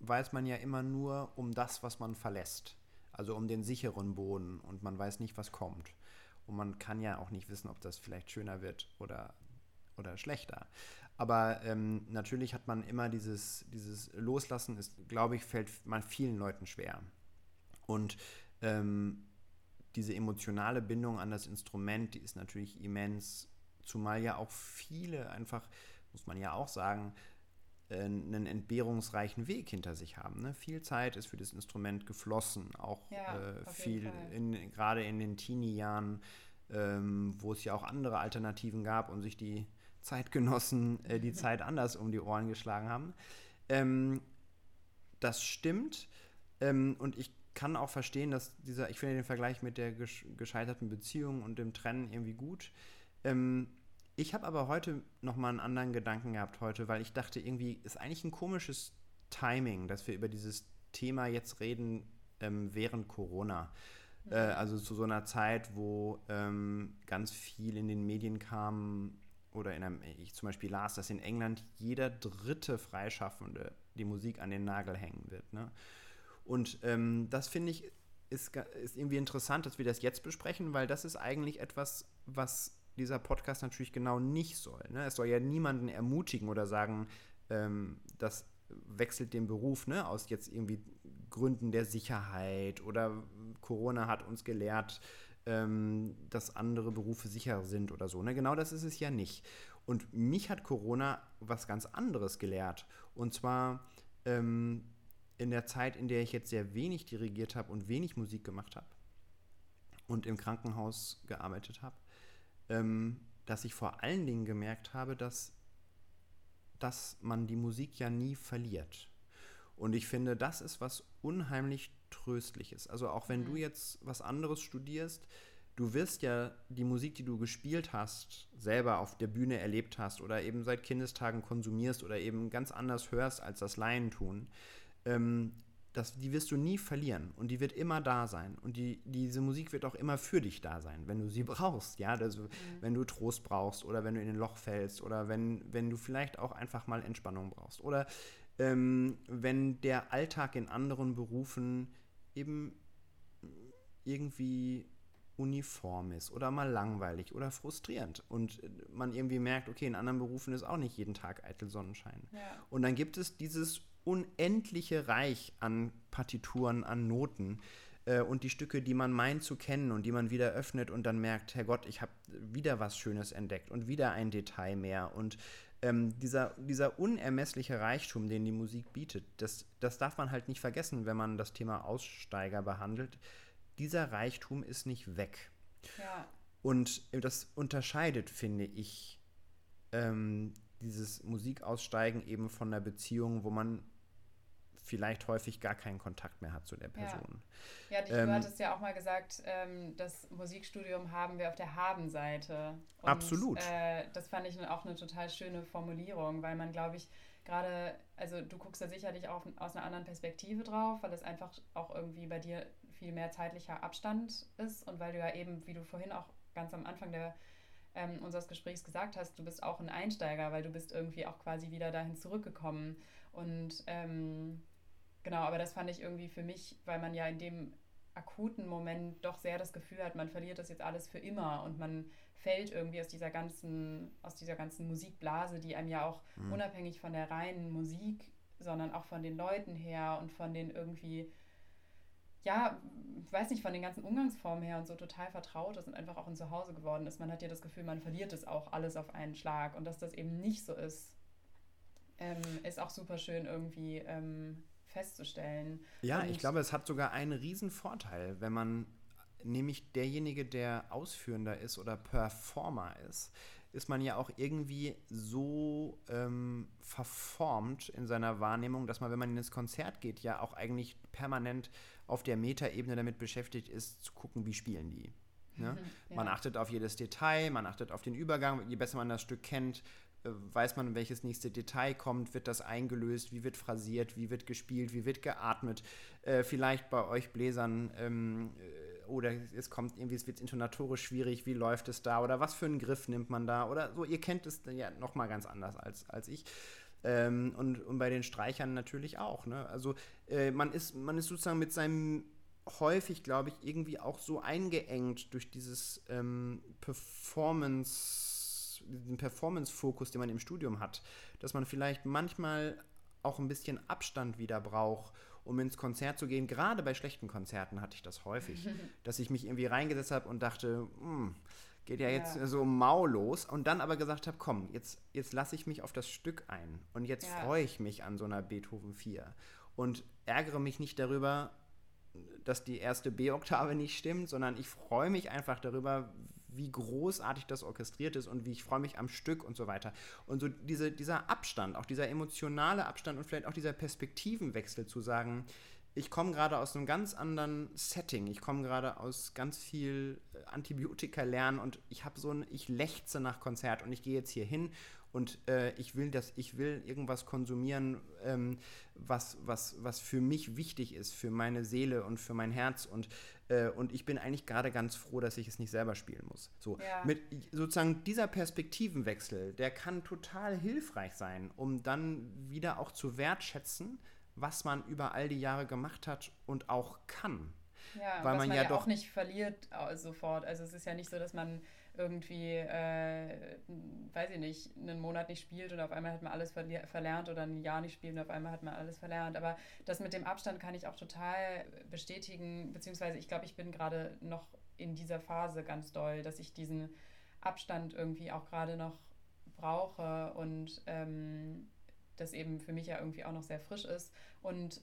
weiß man ja immer nur um das, was man verlässt. Also um den sicheren Boden und man weiß nicht, was kommt. Und man kann ja auch nicht wissen, ob das vielleicht schöner wird oder, oder schlechter. Aber ähm, natürlich hat man immer dieses, dieses Loslassen, ist, glaube ich, fällt man vielen Leuten schwer. Und ähm, diese emotionale Bindung an das Instrument, die ist natürlich immens, zumal ja auch viele einfach, muss man ja auch sagen, äh, einen entbehrungsreichen Weg hinter sich haben. Ne? Viel Zeit ist für das Instrument geflossen, auch ja, äh, viel, in, gerade in den Teenie-Jahren, ähm, wo es ja auch andere Alternativen gab und sich die Zeitgenossen äh, die Zeit anders um die Ohren geschlagen haben. Ähm, das stimmt. Ähm, und ich kann auch verstehen, dass dieser, ich finde den Vergleich mit der gescheiterten Beziehung und dem Trennen irgendwie gut. Ähm, ich habe aber heute nochmal einen anderen Gedanken gehabt heute, weil ich dachte, irgendwie ist eigentlich ein komisches Timing, dass wir über dieses Thema jetzt reden ähm, während Corona. Äh, also zu so einer Zeit, wo ähm, ganz viel in den Medien kam, oder in einem, ich zum Beispiel las, dass in England jeder dritte Freischaffende die Musik an den Nagel hängen wird. Ne? Und ähm, das finde ich ist, ist irgendwie interessant, dass wir das jetzt besprechen, weil das ist eigentlich etwas, was dieser Podcast natürlich genau nicht soll. Ne? Es soll ja niemanden ermutigen oder sagen, ähm, das wechselt den Beruf ne? aus jetzt irgendwie Gründen der Sicherheit oder Corona hat uns gelehrt, ähm, dass andere Berufe sicher sind oder so. Ne? Genau das ist es ja nicht. Und mich hat Corona was ganz anderes gelehrt. Und zwar ähm, in der Zeit, in der ich jetzt sehr wenig dirigiert habe und wenig Musik gemacht habe und im Krankenhaus gearbeitet habe, ähm, dass ich vor allen Dingen gemerkt habe, dass, dass man die Musik ja nie verliert. Und ich finde, das ist was unheimlich Tröstliches. Also auch wenn mhm. du jetzt was anderes studierst, du wirst ja die Musik, die du gespielt hast, selber auf der Bühne erlebt hast oder eben seit Kindestagen konsumierst oder eben ganz anders hörst, als das Laien tun, ähm, das, die wirst du nie verlieren und die wird immer da sein. Und die, diese Musik wird auch immer für dich da sein, wenn du sie brauchst, ja. Also, mhm. Wenn du Trost brauchst oder wenn du in ein Loch fällst oder wenn, wenn du vielleicht auch einfach mal Entspannung brauchst. Oder ähm, wenn der Alltag in anderen Berufen eben irgendwie uniform ist oder mal langweilig oder frustrierend und man irgendwie merkt, okay, in anderen Berufen ist auch nicht jeden Tag eitel Sonnenschein. Ja. Und dann gibt es dieses unendliche Reich an Partituren, an Noten äh, und die Stücke, die man meint zu kennen und die man wieder öffnet und dann merkt, Herrgott, ich habe wieder was Schönes entdeckt und wieder ein Detail mehr und ähm, dieser, dieser unermessliche Reichtum, den die Musik bietet, das, das darf man halt nicht vergessen, wenn man das Thema Aussteiger behandelt. Dieser Reichtum ist nicht weg. Ja. Und das unterscheidet, finde ich, ähm, dieses Musikaussteigen eben von einer Beziehung, wo man vielleicht häufig gar keinen Kontakt mehr hat zu der Person. Ja, ja ähm, du hattest ja auch mal gesagt, ähm, das Musikstudium haben wir auf der Habenseite. Absolut. Äh, das fand ich auch eine total schöne Formulierung, weil man, glaube ich, gerade, also du guckst da sicherlich auch aus einer anderen Perspektive drauf, weil es einfach auch irgendwie bei dir viel mehr zeitlicher Abstand ist und weil du ja eben, wie du vorhin auch ganz am Anfang der ähm, unseres Gesprächs gesagt hast, du bist auch ein Einsteiger, weil du bist irgendwie auch quasi wieder dahin zurückgekommen. Und ähm, Genau, aber das fand ich irgendwie für mich, weil man ja in dem akuten Moment doch sehr das Gefühl hat, man verliert das jetzt alles für immer und man fällt irgendwie aus dieser ganzen, aus dieser ganzen Musikblase, die einem ja auch mhm. unabhängig von der reinen Musik, sondern auch von den Leuten her und von den irgendwie ja, weiß nicht, von den ganzen Umgangsformen her und so total vertraut ist und einfach auch ein Zuhause geworden ist. Man hat ja das Gefühl, man verliert es auch alles auf einen Schlag. Und dass das eben nicht so ist, ähm, ist auch super schön irgendwie ähm, festzustellen. Ja, und ich glaube, es hat sogar einen riesen Vorteil, wenn man nämlich derjenige, der Ausführender ist oder Performer ist, ist man ja auch irgendwie so ähm, verformt in seiner Wahrnehmung, dass man, wenn man in das Konzert geht, ja auch eigentlich permanent auf der Metaebene damit beschäftigt ist, zu gucken, wie spielen die. Ne? Ja. Man achtet auf jedes Detail, man achtet auf den Übergang. Je besser man das Stück kennt, weiß man, welches nächste Detail kommt, wird das eingelöst, wie wird phrasiert, wie wird gespielt, wie wird geatmet. Äh, vielleicht bei euch Bläsern ähm, äh, oder es kommt irgendwie, es wird intonatorisch schwierig, wie läuft es da oder was für einen Griff nimmt man da oder so. Ihr kennt es ja nochmal ganz anders als, als ich. Ähm, und, und bei den Streichern natürlich auch. Ne? Also äh, man, ist, man ist sozusagen mit seinem häufig, glaube ich, irgendwie auch so eingeengt durch dieses ähm, Performance, diesen Performance-Fokus, den man im Studium hat, dass man vielleicht manchmal auch ein bisschen Abstand wieder braucht, um ins Konzert zu gehen. Gerade bei schlechten Konzerten hatte ich das häufig, dass ich mich irgendwie reingesetzt habe und dachte, hm, geht ja jetzt ja. so mau los und dann aber gesagt habe, komm, jetzt, jetzt lasse ich mich auf das Stück ein und jetzt ja. freue ich mich an so einer Beethoven 4 und ärgere mich nicht darüber, dass die erste B-Oktave nicht stimmt, sondern ich freue mich einfach darüber, wie großartig das orchestriert ist und wie ich freue mich am Stück und so weiter. Und so diese, dieser Abstand, auch dieser emotionale Abstand und vielleicht auch dieser Perspektivenwechsel zu sagen, ich komme gerade aus einem ganz anderen Setting. Ich komme gerade aus ganz viel äh, Antibiotika lernen und ich habe so ein, ich lechze nach Konzert und ich gehe jetzt hier hin und äh, ich will das, ich will irgendwas konsumieren, ähm, was, was, was für mich wichtig ist, für meine Seele und für mein Herz und, äh, und ich bin eigentlich gerade ganz froh, dass ich es nicht selber spielen muss. So, ja. mit sozusagen dieser Perspektivenwechsel, der kann total hilfreich sein, um dann wieder auch zu wertschätzen, was man über all die Jahre gemacht hat und auch kann. Ja, weil man, man ja, ja, doch auch nicht verliert äh, sofort. Also es ist ja nicht so, dass man irgendwie, äh, weiß ich nicht, einen Monat nicht spielt und auf einmal hat man alles verlernt oder ein Jahr nicht spielt und auf einmal hat man alles verlernt. Aber das mit dem Abstand kann ich auch total bestätigen, beziehungsweise ich glaube, ich bin gerade noch in dieser Phase ganz doll, dass ich diesen Abstand irgendwie auch gerade noch brauche und ähm, das eben für mich ja irgendwie auch noch sehr frisch ist. Und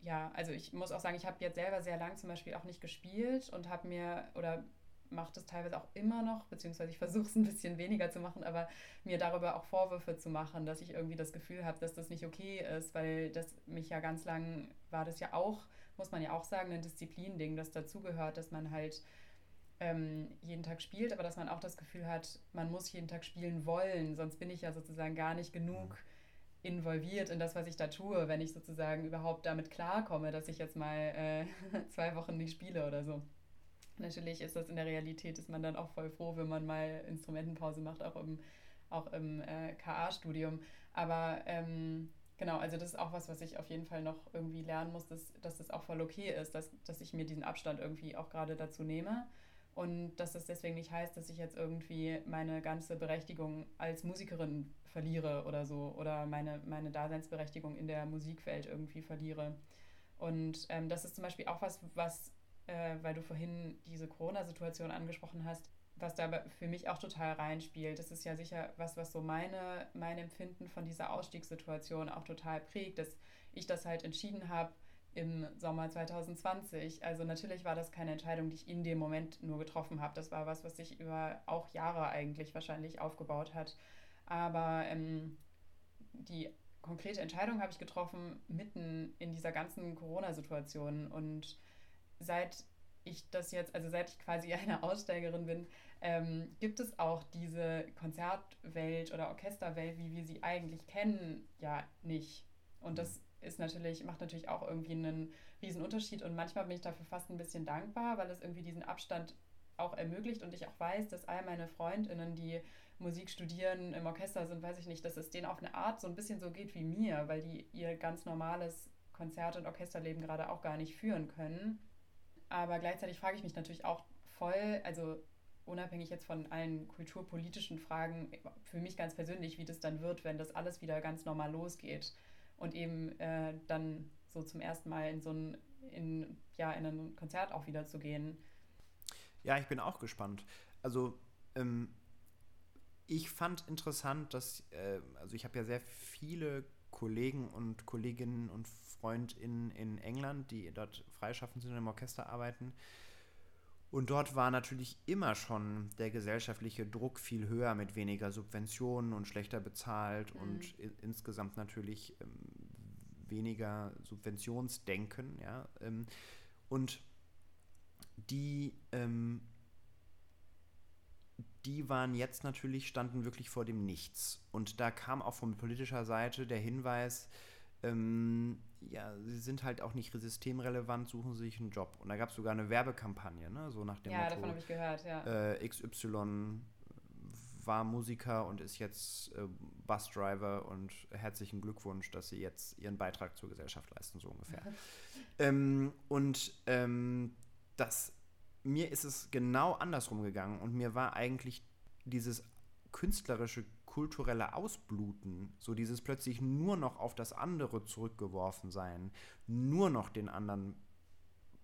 ja, also ich muss auch sagen, ich habe jetzt selber sehr lang zum Beispiel auch nicht gespielt und habe mir oder mache das teilweise auch immer noch, beziehungsweise ich versuche es ein bisschen weniger zu machen, aber mir darüber auch Vorwürfe zu machen, dass ich irgendwie das Gefühl habe, dass das nicht okay ist, weil das mich ja ganz lang war das ja auch, muss man ja auch sagen, ein Disziplin-Ding, das dazugehört, dass man halt ähm, jeden Tag spielt, aber dass man auch das Gefühl hat, man muss jeden Tag spielen wollen, sonst bin ich ja sozusagen gar nicht genug involviert in das, was ich da tue, wenn ich sozusagen überhaupt damit klarkomme, dass ich jetzt mal äh, zwei Wochen nicht spiele oder so. Natürlich ist das in der Realität, ist man dann auch voll froh, wenn man mal Instrumentenpause macht, auch im, auch im äh, KA-Studium. Aber ähm, genau, also das ist auch was, was ich auf jeden Fall noch irgendwie lernen muss, dass, dass das auch voll okay ist, dass, dass ich mir diesen Abstand irgendwie auch gerade dazu nehme. Und dass das deswegen nicht heißt, dass ich jetzt irgendwie meine ganze Berechtigung als Musikerin verliere oder so oder meine, meine Daseinsberechtigung in der Musikwelt irgendwie verliere. Und ähm, das ist zum Beispiel auch was, was äh, weil du vorhin diese Corona-Situation angesprochen hast, was da für mich auch total reinspielt. Das ist ja sicher was, was so meine, mein Empfinden von dieser Ausstiegssituation auch total prägt, dass ich das halt entschieden habe im Sommer 2020. Also natürlich war das keine Entscheidung, die ich in dem Moment nur getroffen habe. Das war was, was sich über auch Jahre eigentlich wahrscheinlich aufgebaut hat. Aber ähm, die konkrete Entscheidung habe ich getroffen mitten in dieser ganzen Corona-Situation und seit ich das jetzt, also seit ich quasi eine Aussteigerin bin, ähm, gibt es auch diese Konzertwelt oder Orchesterwelt, wie wir sie eigentlich kennen, ja nicht. Und das ist natürlich, macht natürlich auch irgendwie einen riesen Unterschied. Und manchmal bin ich dafür fast ein bisschen dankbar, weil es irgendwie diesen Abstand auch ermöglicht. Und ich auch weiß, dass all meine Freundinnen, die Musik studieren, im Orchester sind, weiß ich nicht, dass es denen auf eine Art so ein bisschen so geht wie mir, weil die ihr ganz normales Konzert- und Orchesterleben gerade auch gar nicht führen können aber gleichzeitig frage ich mich natürlich auch voll, also unabhängig jetzt von allen kulturpolitischen Fragen, für mich ganz persönlich, wie das dann wird, wenn das alles wieder ganz normal losgeht und eben äh, dann so zum ersten Mal in so ein in, ja, in ein Konzert auch wieder zu gehen. Ja, ich bin auch gespannt. Also ähm, ich fand interessant, dass, äh, also ich habe ja sehr viele Kollegen und Kolleginnen und FreundInnen in England, die dort freischaffend sind und im Orchester arbeiten. Und dort war natürlich immer schon der gesellschaftliche Druck viel höher mit weniger Subventionen und schlechter bezahlt mhm. und insgesamt natürlich ähm, weniger Subventionsdenken. Ja? Ähm, und die, ähm, die waren jetzt natürlich, standen wirklich vor dem Nichts. Und da kam auch von politischer Seite der Hinweis, ähm, ja, sie sind halt auch nicht systemrelevant, suchen sie sich einen Job. Und da gab es sogar eine Werbekampagne, ne? so nach dem ja, Motto, davon habe ich gehört, ja. Äh, XY war Musiker und ist jetzt äh, Busdriver und herzlichen Glückwunsch, dass sie jetzt ihren Beitrag zur Gesellschaft leisten, so ungefähr. ähm, und ähm, das, mir ist es genau andersrum gegangen und mir war eigentlich dieses künstlerische kulturelle Ausbluten, so dieses plötzlich nur noch auf das andere zurückgeworfen sein, nur noch den anderen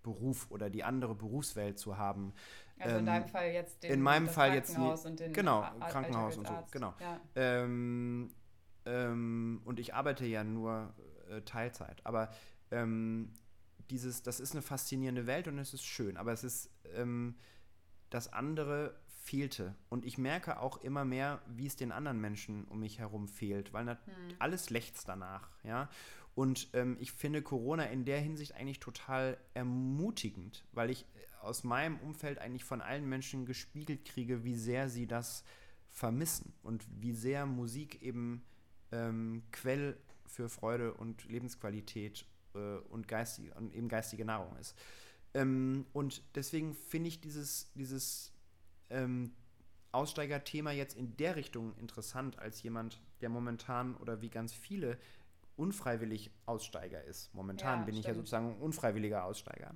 Beruf oder die andere Berufswelt zu haben. Also in ähm, deinem Fall jetzt den, in meinem Fall jetzt und den genau Krankenhaus und so genau. Ja. Ähm, ähm, und ich arbeite ja nur äh, Teilzeit, aber ähm, dieses, das ist eine faszinierende Welt und es ist schön, aber es ist ähm, das andere fehlte. Und ich merke auch immer mehr, wie es den anderen Menschen um mich herum fehlt, weil hm. alles lechzt danach, ja. Und ähm, ich finde Corona in der Hinsicht eigentlich total ermutigend, weil ich aus meinem Umfeld eigentlich von allen Menschen gespiegelt kriege, wie sehr sie das vermissen und wie sehr Musik eben ähm, Quell für Freude und Lebensqualität äh, und, geistige, und eben geistige Nahrung ist. Ähm, und deswegen finde ich dieses, dieses ähm, Aussteigerthema jetzt in der Richtung interessant als jemand, der momentan oder wie ganz viele unfreiwillig Aussteiger ist. Momentan ja, bin stimmt. ich ja sozusagen ein unfreiwilliger Aussteiger.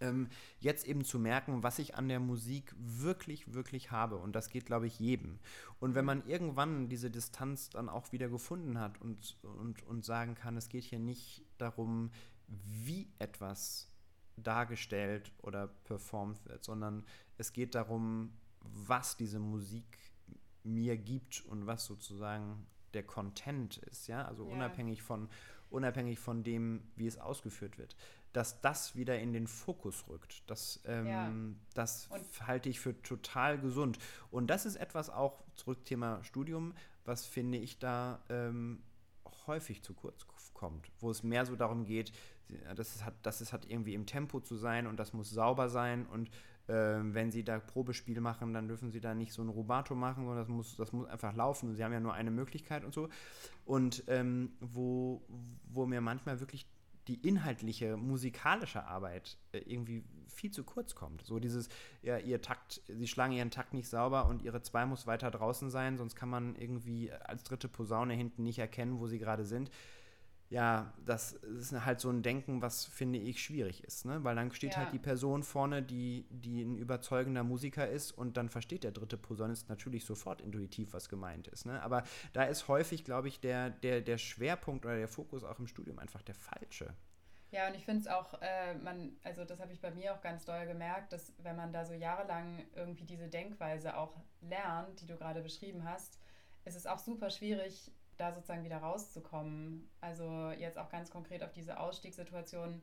Ähm, jetzt eben zu merken, was ich an der Musik wirklich, wirklich habe. Und das geht, glaube ich, jedem. Und wenn man irgendwann diese Distanz dann auch wieder gefunden hat und, und, und sagen kann, es geht hier nicht darum, wie etwas dargestellt oder performt wird, sondern es geht darum, was diese Musik mir gibt und was sozusagen der Content ist, ja, also ja. unabhängig von unabhängig von dem, wie es ausgeführt wird, dass das wieder in den Fokus rückt. Das, ähm, ja. das halte ich für total gesund. Und das ist etwas auch zurück Thema Studium, was finde ich da ähm, häufig zu kurz kommt, wo es mehr so darum geht, dass es hat, dass es hat irgendwie im Tempo zu sein und das muss sauber sein und ähm, wenn sie da Probespiel machen, dann dürfen sie da nicht so ein Rubato machen, sondern das muss, das muss einfach laufen. Und sie haben ja nur eine Möglichkeit und so. Und ähm, wo, wo mir manchmal wirklich die inhaltliche, musikalische Arbeit äh, irgendwie viel zu kurz kommt. So dieses, ja, ihr Takt, sie schlagen ihren Takt nicht sauber und ihre zwei muss weiter draußen sein, sonst kann man irgendwie als dritte Posaune hinten nicht erkennen, wo sie gerade sind ja, das ist halt so ein Denken, was finde ich schwierig ist, ne? Weil dann steht halt ja. halt die Person vorne, die, die ein überzeugender Musiker ist und dann versteht der dritte Posaunist natürlich sofort intuitiv, was gemeint ist. Ne? Aber da ist häufig, glaube ich, der, der, der Schwerpunkt oder der Fokus auch im Studium einfach der falsche. Ja, und ich finde es auch, äh, man, also das habe ich bei mir auch ganz doll gemerkt, dass wenn man da so jahrelang irgendwie diese Denkweise auch lernt, die du gerade beschrieben hast, ist es auch super schwierig, da sozusagen wieder rauszukommen. Also jetzt auch ganz konkret auf diese Ausstiegssituation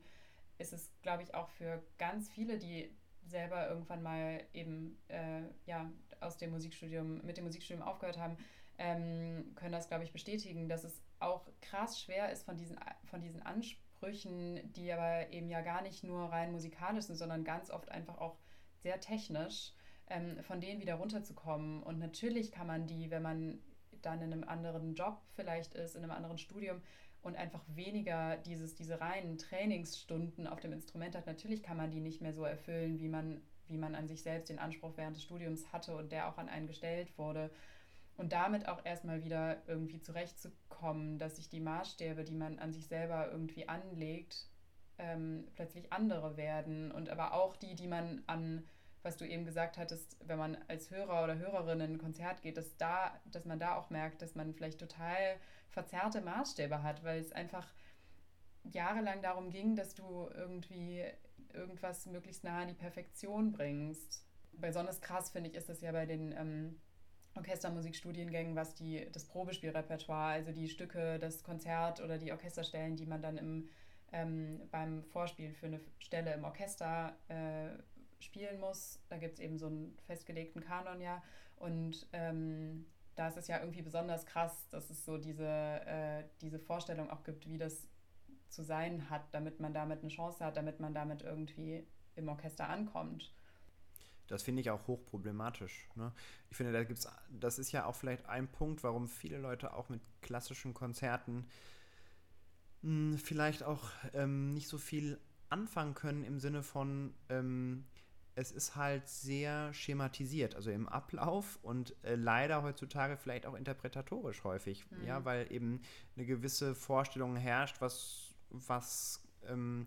ist es, glaube ich, auch für ganz viele, die selber irgendwann mal eben äh, ja, aus dem Musikstudium, mit dem Musikstudium aufgehört haben, ähm, können das, glaube ich, bestätigen, dass es auch krass schwer ist von diesen, von diesen Ansprüchen, die aber eben ja gar nicht nur rein musikalisch sind, sondern ganz oft einfach auch sehr technisch, ähm, von denen wieder runterzukommen. Und natürlich kann man die, wenn man dann in einem anderen Job vielleicht ist, in einem anderen Studium und einfach weniger dieses, diese reinen Trainingsstunden auf dem Instrument hat, natürlich kann man die nicht mehr so erfüllen, wie man, wie man an sich selbst den Anspruch während des Studiums hatte und der auch an einen gestellt wurde. Und damit auch erstmal wieder irgendwie zurechtzukommen, dass sich die Maßstäbe, die man an sich selber irgendwie anlegt, ähm, plötzlich andere werden und aber auch die, die man an was du eben gesagt hattest, wenn man als Hörer oder Hörerin in ein Konzert geht, dass, da, dass man da auch merkt, dass man vielleicht total verzerrte Maßstäbe hat, weil es einfach jahrelang darum ging, dass du irgendwie irgendwas möglichst nah an die Perfektion bringst. Besonders krass finde ich ist das ja bei den ähm, Orchestermusikstudiengängen, was die, das Probespielrepertoire, also die Stücke, das Konzert oder die Orchesterstellen, die man dann im, ähm, beim Vorspiel für eine Stelle im Orchester äh, spielen muss. Da gibt es eben so einen festgelegten Kanon ja. Und ähm, da ist es ja irgendwie besonders krass, dass es so diese, äh, diese Vorstellung auch gibt, wie das zu sein hat, damit man damit eine Chance hat, damit man damit irgendwie im Orchester ankommt. Das finde ich auch hochproblematisch. Ne? Ich finde, da gibt's, das ist ja auch vielleicht ein Punkt, warum viele Leute auch mit klassischen Konzerten mh, hm, vielleicht auch ähm, nicht so viel anfangen können im Sinne von, ähm, es ist halt sehr schematisiert, also im Ablauf und äh, leider heutzutage vielleicht auch interpretatorisch häufig, mhm. ja, weil eben eine gewisse Vorstellung herrscht, was, was ähm,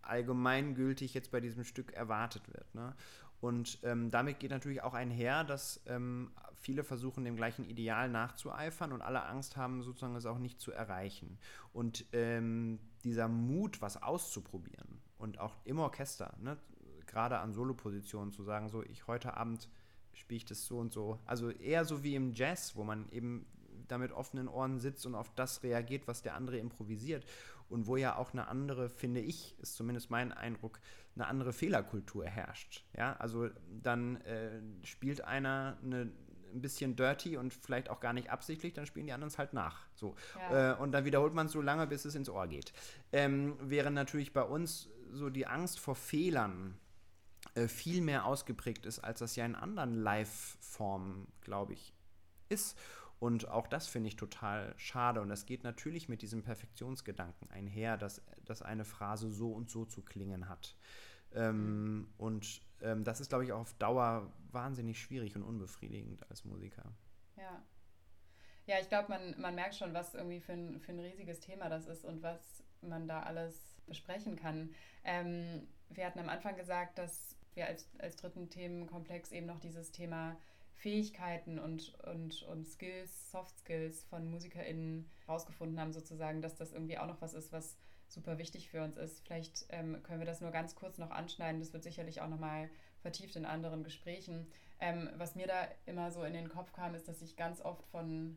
allgemeingültig jetzt bei diesem Stück erwartet wird. Ne? Und ähm, damit geht natürlich auch einher, dass ähm, viele versuchen, dem gleichen Ideal nachzueifern und alle Angst haben, sozusagen es auch nicht zu erreichen. Und ähm, dieser Mut, was auszuprobieren und auch im Orchester, ne, gerade an Solopositionen zu sagen, so ich heute Abend spiele ich das so und so. Also eher so wie im Jazz, wo man eben da mit offenen Ohren sitzt und auf das reagiert, was der andere improvisiert. Und wo ja auch eine andere, finde ich, ist zumindest mein Eindruck, eine andere Fehlerkultur herrscht. Ja, also dann äh, spielt einer eine, ein bisschen dirty und vielleicht auch gar nicht absichtlich, dann spielen die anderen es halt nach. So. Ja. Äh, und dann wiederholt man es so lange, bis es ins Ohr geht. Ähm, während natürlich bei uns so die Angst vor Fehlern viel mehr ausgeprägt ist, als das ja in anderen Live-Formen, glaube ich, ist. Und auch das finde ich total schade. Und das geht natürlich mit diesem Perfektionsgedanken einher, dass, dass eine Phrase so und so zu klingen hat. Ähm, und ähm, das ist, glaube ich, auch auf Dauer wahnsinnig schwierig und unbefriedigend als Musiker. Ja. Ja, ich glaube, man, man merkt schon, was irgendwie für ein, für ein riesiges Thema das ist und was man da alles besprechen kann. Ähm, wir hatten am Anfang gesagt, dass wir als, als dritten Themenkomplex eben noch dieses Thema Fähigkeiten und, und, und Skills, Soft Skills von MusikerInnen rausgefunden haben, sozusagen, dass das irgendwie auch noch was ist, was super wichtig für uns ist. Vielleicht ähm, können wir das nur ganz kurz noch anschneiden. Das wird sicherlich auch nochmal vertieft in anderen Gesprächen. Ähm, was mir da immer so in den Kopf kam, ist, dass ich ganz oft von,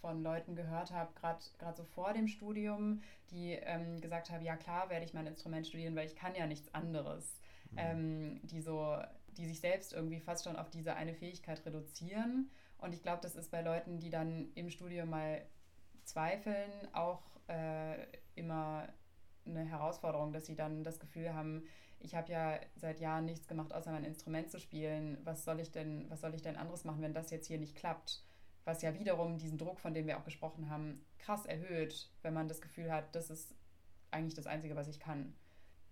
von Leuten gehört habe, gerade so vor dem Studium, die ähm, gesagt haben, ja klar werde ich mein Instrument studieren, weil ich kann ja nichts anderes mhm. ähm, die so, die sich selbst irgendwie fast schon auf diese eine Fähigkeit reduzieren. Und ich glaube, das ist bei Leuten, die dann im Studium mal zweifeln, auch äh, immer eine Herausforderung, dass sie dann das Gefühl haben, ich habe ja seit Jahren nichts gemacht, außer mein Instrument zu spielen. Was soll ich denn, was soll ich denn anderes machen, wenn das jetzt hier nicht klappt? Was ja wiederum diesen Druck, von dem wir auch gesprochen haben, krass erhöht, wenn man das Gefühl hat, das ist eigentlich das Einzige, was ich kann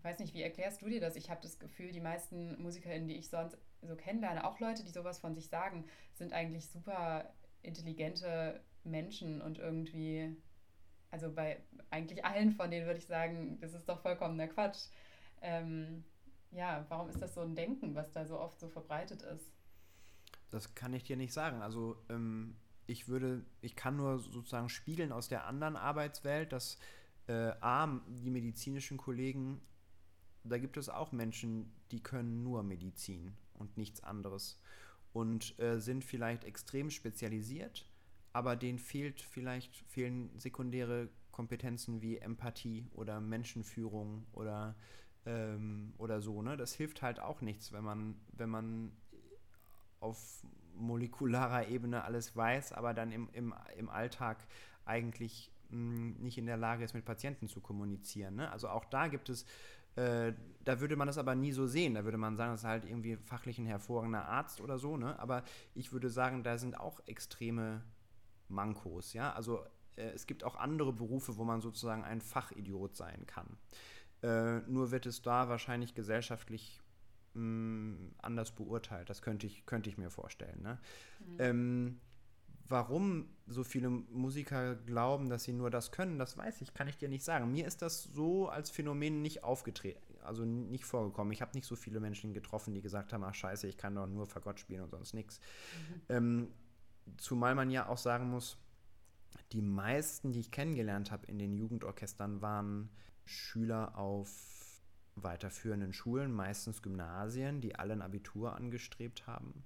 weiß nicht, wie erklärst du dir das? Ich habe das Gefühl, die meisten MusikerInnen, die ich sonst so kennenlerne, auch Leute, die sowas von sich sagen, sind eigentlich super intelligente Menschen und irgendwie, also bei eigentlich allen von denen würde ich sagen, das ist doch vollkommener Quatsch. Ähm, ja, warum ist das so ein Denken, was da so oft so verbreitet ist? Das kann ich dir nicht sagen. Also ähm, ich würde, ich kann nur sozusagen spiegeln aus der anderen Arbeitswelt, dass äh, A, die medizinischen Kollegen da gibt es auch Menschen, die können nur Medizin und nichts anderes und äh, sind vielleicht extrem spezialisiert, aber denen fehlt vielleicht fehlen sekundäre Kompetenzen wie Empathie oder Menschenführung oder ähm, oder so. Ne? Das hilft halt auch nichts, wenn man wenn man auf molekularer Ebene alles weiß, aber dann im, im, im Alltag eigentlich mh, hm, nicht in der Lage ist, mit Patienten zu kommunizieren. Ne? Also auch da gibt es äh, da würde man das aber nie so sehen. Da würde man sagen, das ist halt irgendwie fachlich ein hervorragender Arzt oder so, ne? Aber ich würde sagen, da sind auch extreme Mankos, ja. Also äh, es gibt auch andere Berufe, wo man sozusagen ein Fachidiot sein kann. Äh, nur wird es da wahrscheinlich gesellschaftlich mh, mm, anders beurteilt. Das könnte ich, könnte ich mir vorstellen. Ne? Mhm. Ähm, Warum so viele Musiker glauben, dass sie nur das können, das weiß ich, kann ich dir nicht sagen. Mir ist das so als Phänomen nicht aufgetreten, also nicht vorgekommen. Ich habe nicht so viele Menschen getroffen, die gesagt haben, ach scheiße, ich kann doch nur Fagott spielen und sonst nichts. Mhm. Ähm, zumal man ja auch sagen muss, die meisten, die ich kennengelernt habe in den Jugendorchestern, waren Schüler auf weiterführenden Schulen, meistens Gymnasien, die alle ein Abitur angestrebt haben.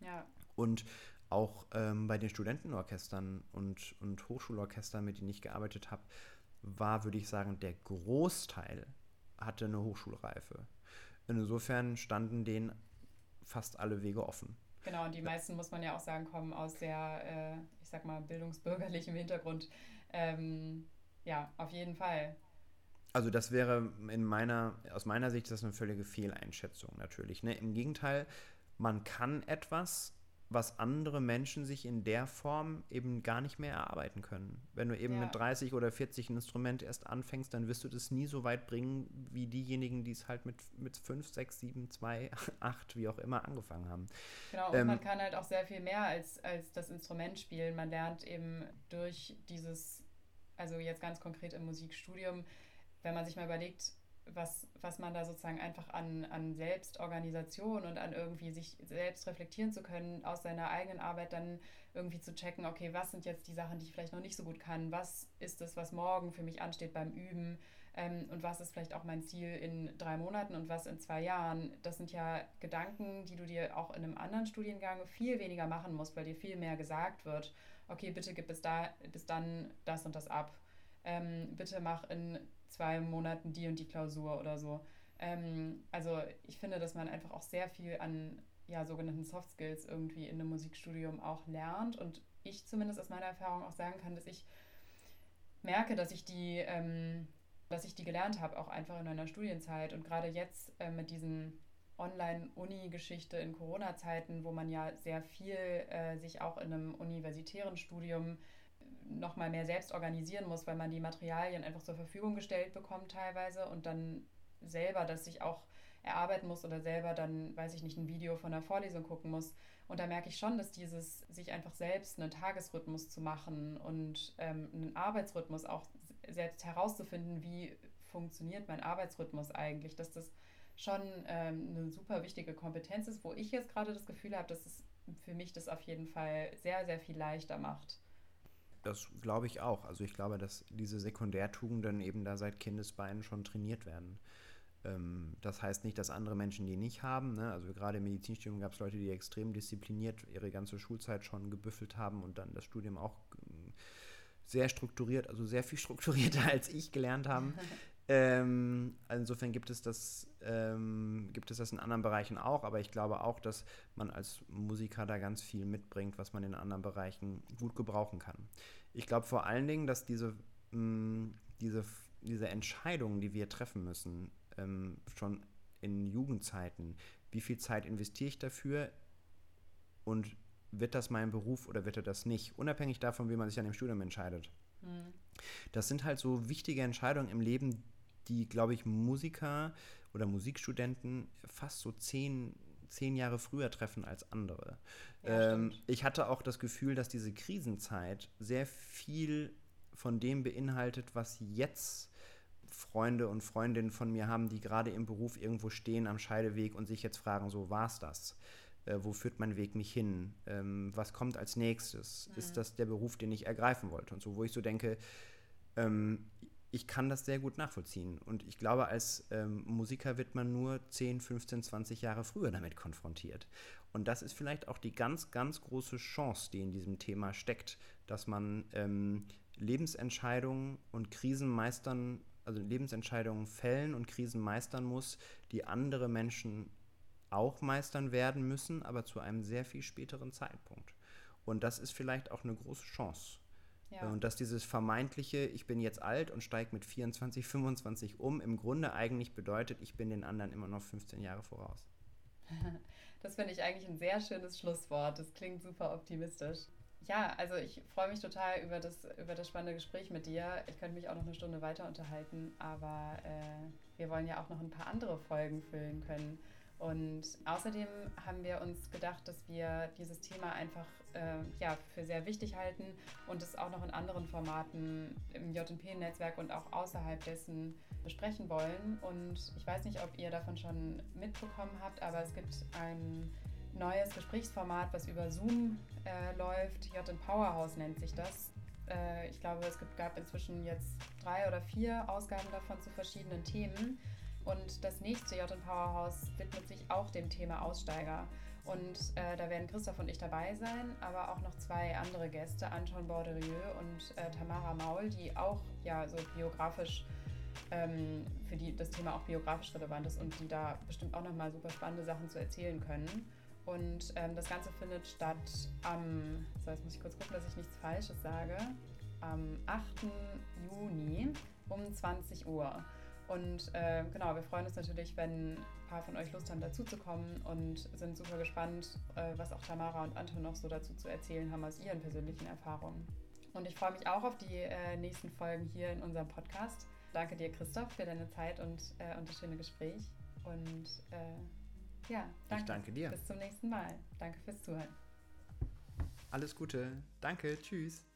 Ja. Und auch ähm, bei den Studentenorchestern und, und Hochschulorchestern, mit denen ich gearbeitet habe, war, würde ich sagen, der Großteil hatte eine Hochschulreife. Insofern standen denen fast alle Wege offen. Genau, und die meisten, muss man ja auch sagen, kommen aus sehr, äh, ich sag mal, bildungsbürgerlichem Hintergrund. Ähm, ja, auf jeden Fall. Also das wäre in meiner, aus meiner Sicht das eine völlige Fehleinschätzung natürlich. Ne? Im Gegenteil, man kann etwas was andere Menschen sich in der Form eben gar nicht mehr erarbeiten können. Wenn du eben ja. mit 30 oder 40 ein Instrument erst anfängst, dann wirst du das nie so weit bringen, wie diejenigen, die es halt mit, mit 5, 6, 7, 2, 8, wie auch immer angefangen haben. Genau, und ähm, man kann halt auch sehr viel mehr als, als das Instrument spielen. Man lernt eben durch dieses, also jetzt ganz konkret im Musikstudium, wenn man sich mal überlegt, was, was man da sozusagen einfach an, an Selbstorganisation und an irgendwie sich selbst reflektieren zu können, aus seiner eigenen Arbeit dann irgendwie zu checken, okay, was sind jetzt die Sachen, die ich vielleicht noch nicht so gut kann, was ist es, was morgen für mich ansteht beim Üben ähm, und was ist vielleicht auch mein Ziel in drei Monaten und was in zwei Jahren. Das sind ja Gedanken, die du dir auch in einem anderen Studiengang viel weniger machen musst, weil dir viel mehr gesagt wird, okay, bitte gib bis, da, bis dann das und das ab. Ähm, bitte mach in zwei Monaten die und die Klausur oder so. Ähm, also ich finde, dass man einfach auch sehr viel an ja, sogenannten Soft Skills irgendwie in einem Musikstudium auch lernt und ich zumindest aus meiner Erfahrung auch sagen kann, dass ich merke, dass ich die, ähm, dass ich die gelernt habe, auch einfach in meiner Studienzeit und gerade jetzt äh, mit diesen Online-Uni-Geschichte in Corona-Zeiten, wo man ja sehr viel äh, sich auch in einem universitären Studium noch mal mehr selbst organisieren muss, weil man die Materialien einfach zur Verfügung gestellt bekommt teilweise und dann selber das sich auch erarbeiten muss oder selber dann, weiß ich nicht, ein Video von der Vorlesung gucken muss. Und da merke ich schon, dass dieses, sich einfach selbst einen Tagesrhythmus zu machen und ähm, einen Arbeitsrhythmus auch selbst herauszufinden, wie funktioniert mein Arbeitsrhythmus eigentlich, dass das schon ähm, eine super wichtige Kompetenz ist, wo ich jetzt gerade das Gefühl habe, dass es für mich das auf jeden Fall sehr, sehr viel leichter macht. Das glaube ich auch. Also ich glaube, dass diese Sekundärtugenden eben da seit Kindesbeinen schon trainiert werden. Ähm, das heißt nicht, dass andere Menschen die nicht haben. Ne? Also gerade im Medizinstudium gab es Leute, die extrem diszipliniert ihre ganze Schulzeit schon gebüffelt haben und dann das Studium auch ähm, sehr strukturiert, also sehr viel strukturierter als ich gelernt haben. Ähm, insofern gibt es, das, ähm, gibt es das in anderen Bereichen auch, aber ich glaube auch, dass man als Musiker da ganz viel mitbringt, was man in anderen Bereichen gut gebrauchen kann. Ich glaube vor allen Dingen, dass diese, mh, mm, diese, diese Entscheidungen, die wir treffen müssen, ähm, schon in Jugendzeiten, wie viel Zeit investiere ich dafür und wird das mein Beruf oder wird er das nicht, unabhängig davon, wie man sich an dem Studium entscheidet. Mhm. Das sind halt so wichtige Entscheidungen im Leben, die, glaube ich, Musiker oder Musikstudenten fast so zehn, zehn Jahre früher treffen als andere. Ja, ähm, ich hatte auch das Gefühl, dass diese Krisenzeit sehr viel von dem beinhaltet, was jetzt Freunde und Freundinnen von mir haben, die gerade im Beruf irgendwo stehen am Scheideweg und sich jetzt fragen, so war es das? Äh, wo führt mein Weg mich hin? Ähm, was kommt als nächstes? Mhm. Ist das der Beruf, den ich ergreifen wollte? Und so, wo ich so denke, ähm, ich kann das sehr gut nachvollziehen. Und ich glaube, als ähm, Musiker wird man nur 10, 15, 20 Jahre früher damit konfrontiert. Und das ist vielleicht auch die ganz, ganz große Chance, die in diesem Thema steckt, dass man ähm, Lebensentscheidungen und Krisen meistern, also Lebensentscheidungen fällen und Krisen meistern muss, die andere Menschen auch meistern werden müssen, aber zu einem sehr viel späteren Zeitpunkt. Und das ist vielleicht auch eine große Chance. Ja. Und dass dieses vermeintliche, ich bin jetzt alt und steige mit 24, 25 um, im Grunde eigentlich bedeutet, ich bin den anderen immer noch 15 Jahre voraus. Das finde ich eigentlich ein sehr schönes Schlusswort. Das klingt super optimistisch. Ja, also ich freue mich total über das, über das spannende Gespräch mit dir. Ich könnte mich auch noch eine Stunde weiter unterhalten, aber äh, wir wollen ja auch noch ein paar andere Folgen füllen können. Und außerdem haben wir uns gedacht, dass wir dieses Thema einfach äh, ja, für sehr wichtig halten und es auch noch in anderen Formaten im JP-Netzwerk und auch außerhalb dessen besprechen wollen. Und ich weiß nicht, ob ihr davon schon mitbekommen habt, aber es gibt ein neues Gesprächsformat, was über Zoom äh, läuft. JN Powerhouse nennt sich das. Äh, ich glaube, es gibt, gab inzwischen jetzt drei oder vier Ausgaben davon zu verschiedenen Themen. Und das nächste J Powerhouse widmet sich auch dem Thema Aussteiger. Und äh, da werden Christoph und ich dabei sein, aber auch noch zwei andere Gäste, Anton Borderieu und äh, Tamara Maul, die auch ja so biografisch, ähm, für die das Thema auch biografisch relevant ist und die da bestimmt auch nochmal super spannende Sachen zu erzählen können. Und ähm, das Ganze findet statt am, so jetzt muss ich kurz gucken, dass ich nichts Falsches sage, am 8. Juni um 20 Uhr. Und äh, genau, wir freuen uns natürlich, wenn ein paar von euch Lust haben, dazuzukommen und sind super gespannt, äh, was auch Tamara und Anton noch so dazu zu erzählen haben aus ihren persönlichen Erfahrungen. Und ich freue mich auch auf die äh, nächsten Folgen hier in unserem Podcast. Danke dir, Christoph, für deine Zeit und, äh, und das schöne Gespräch. Und äh, ja, danke. Ich danke dir. Bis zum nächsten Mal. Danke fürs Zuhören. Alles Gute. Danke. Tschüss.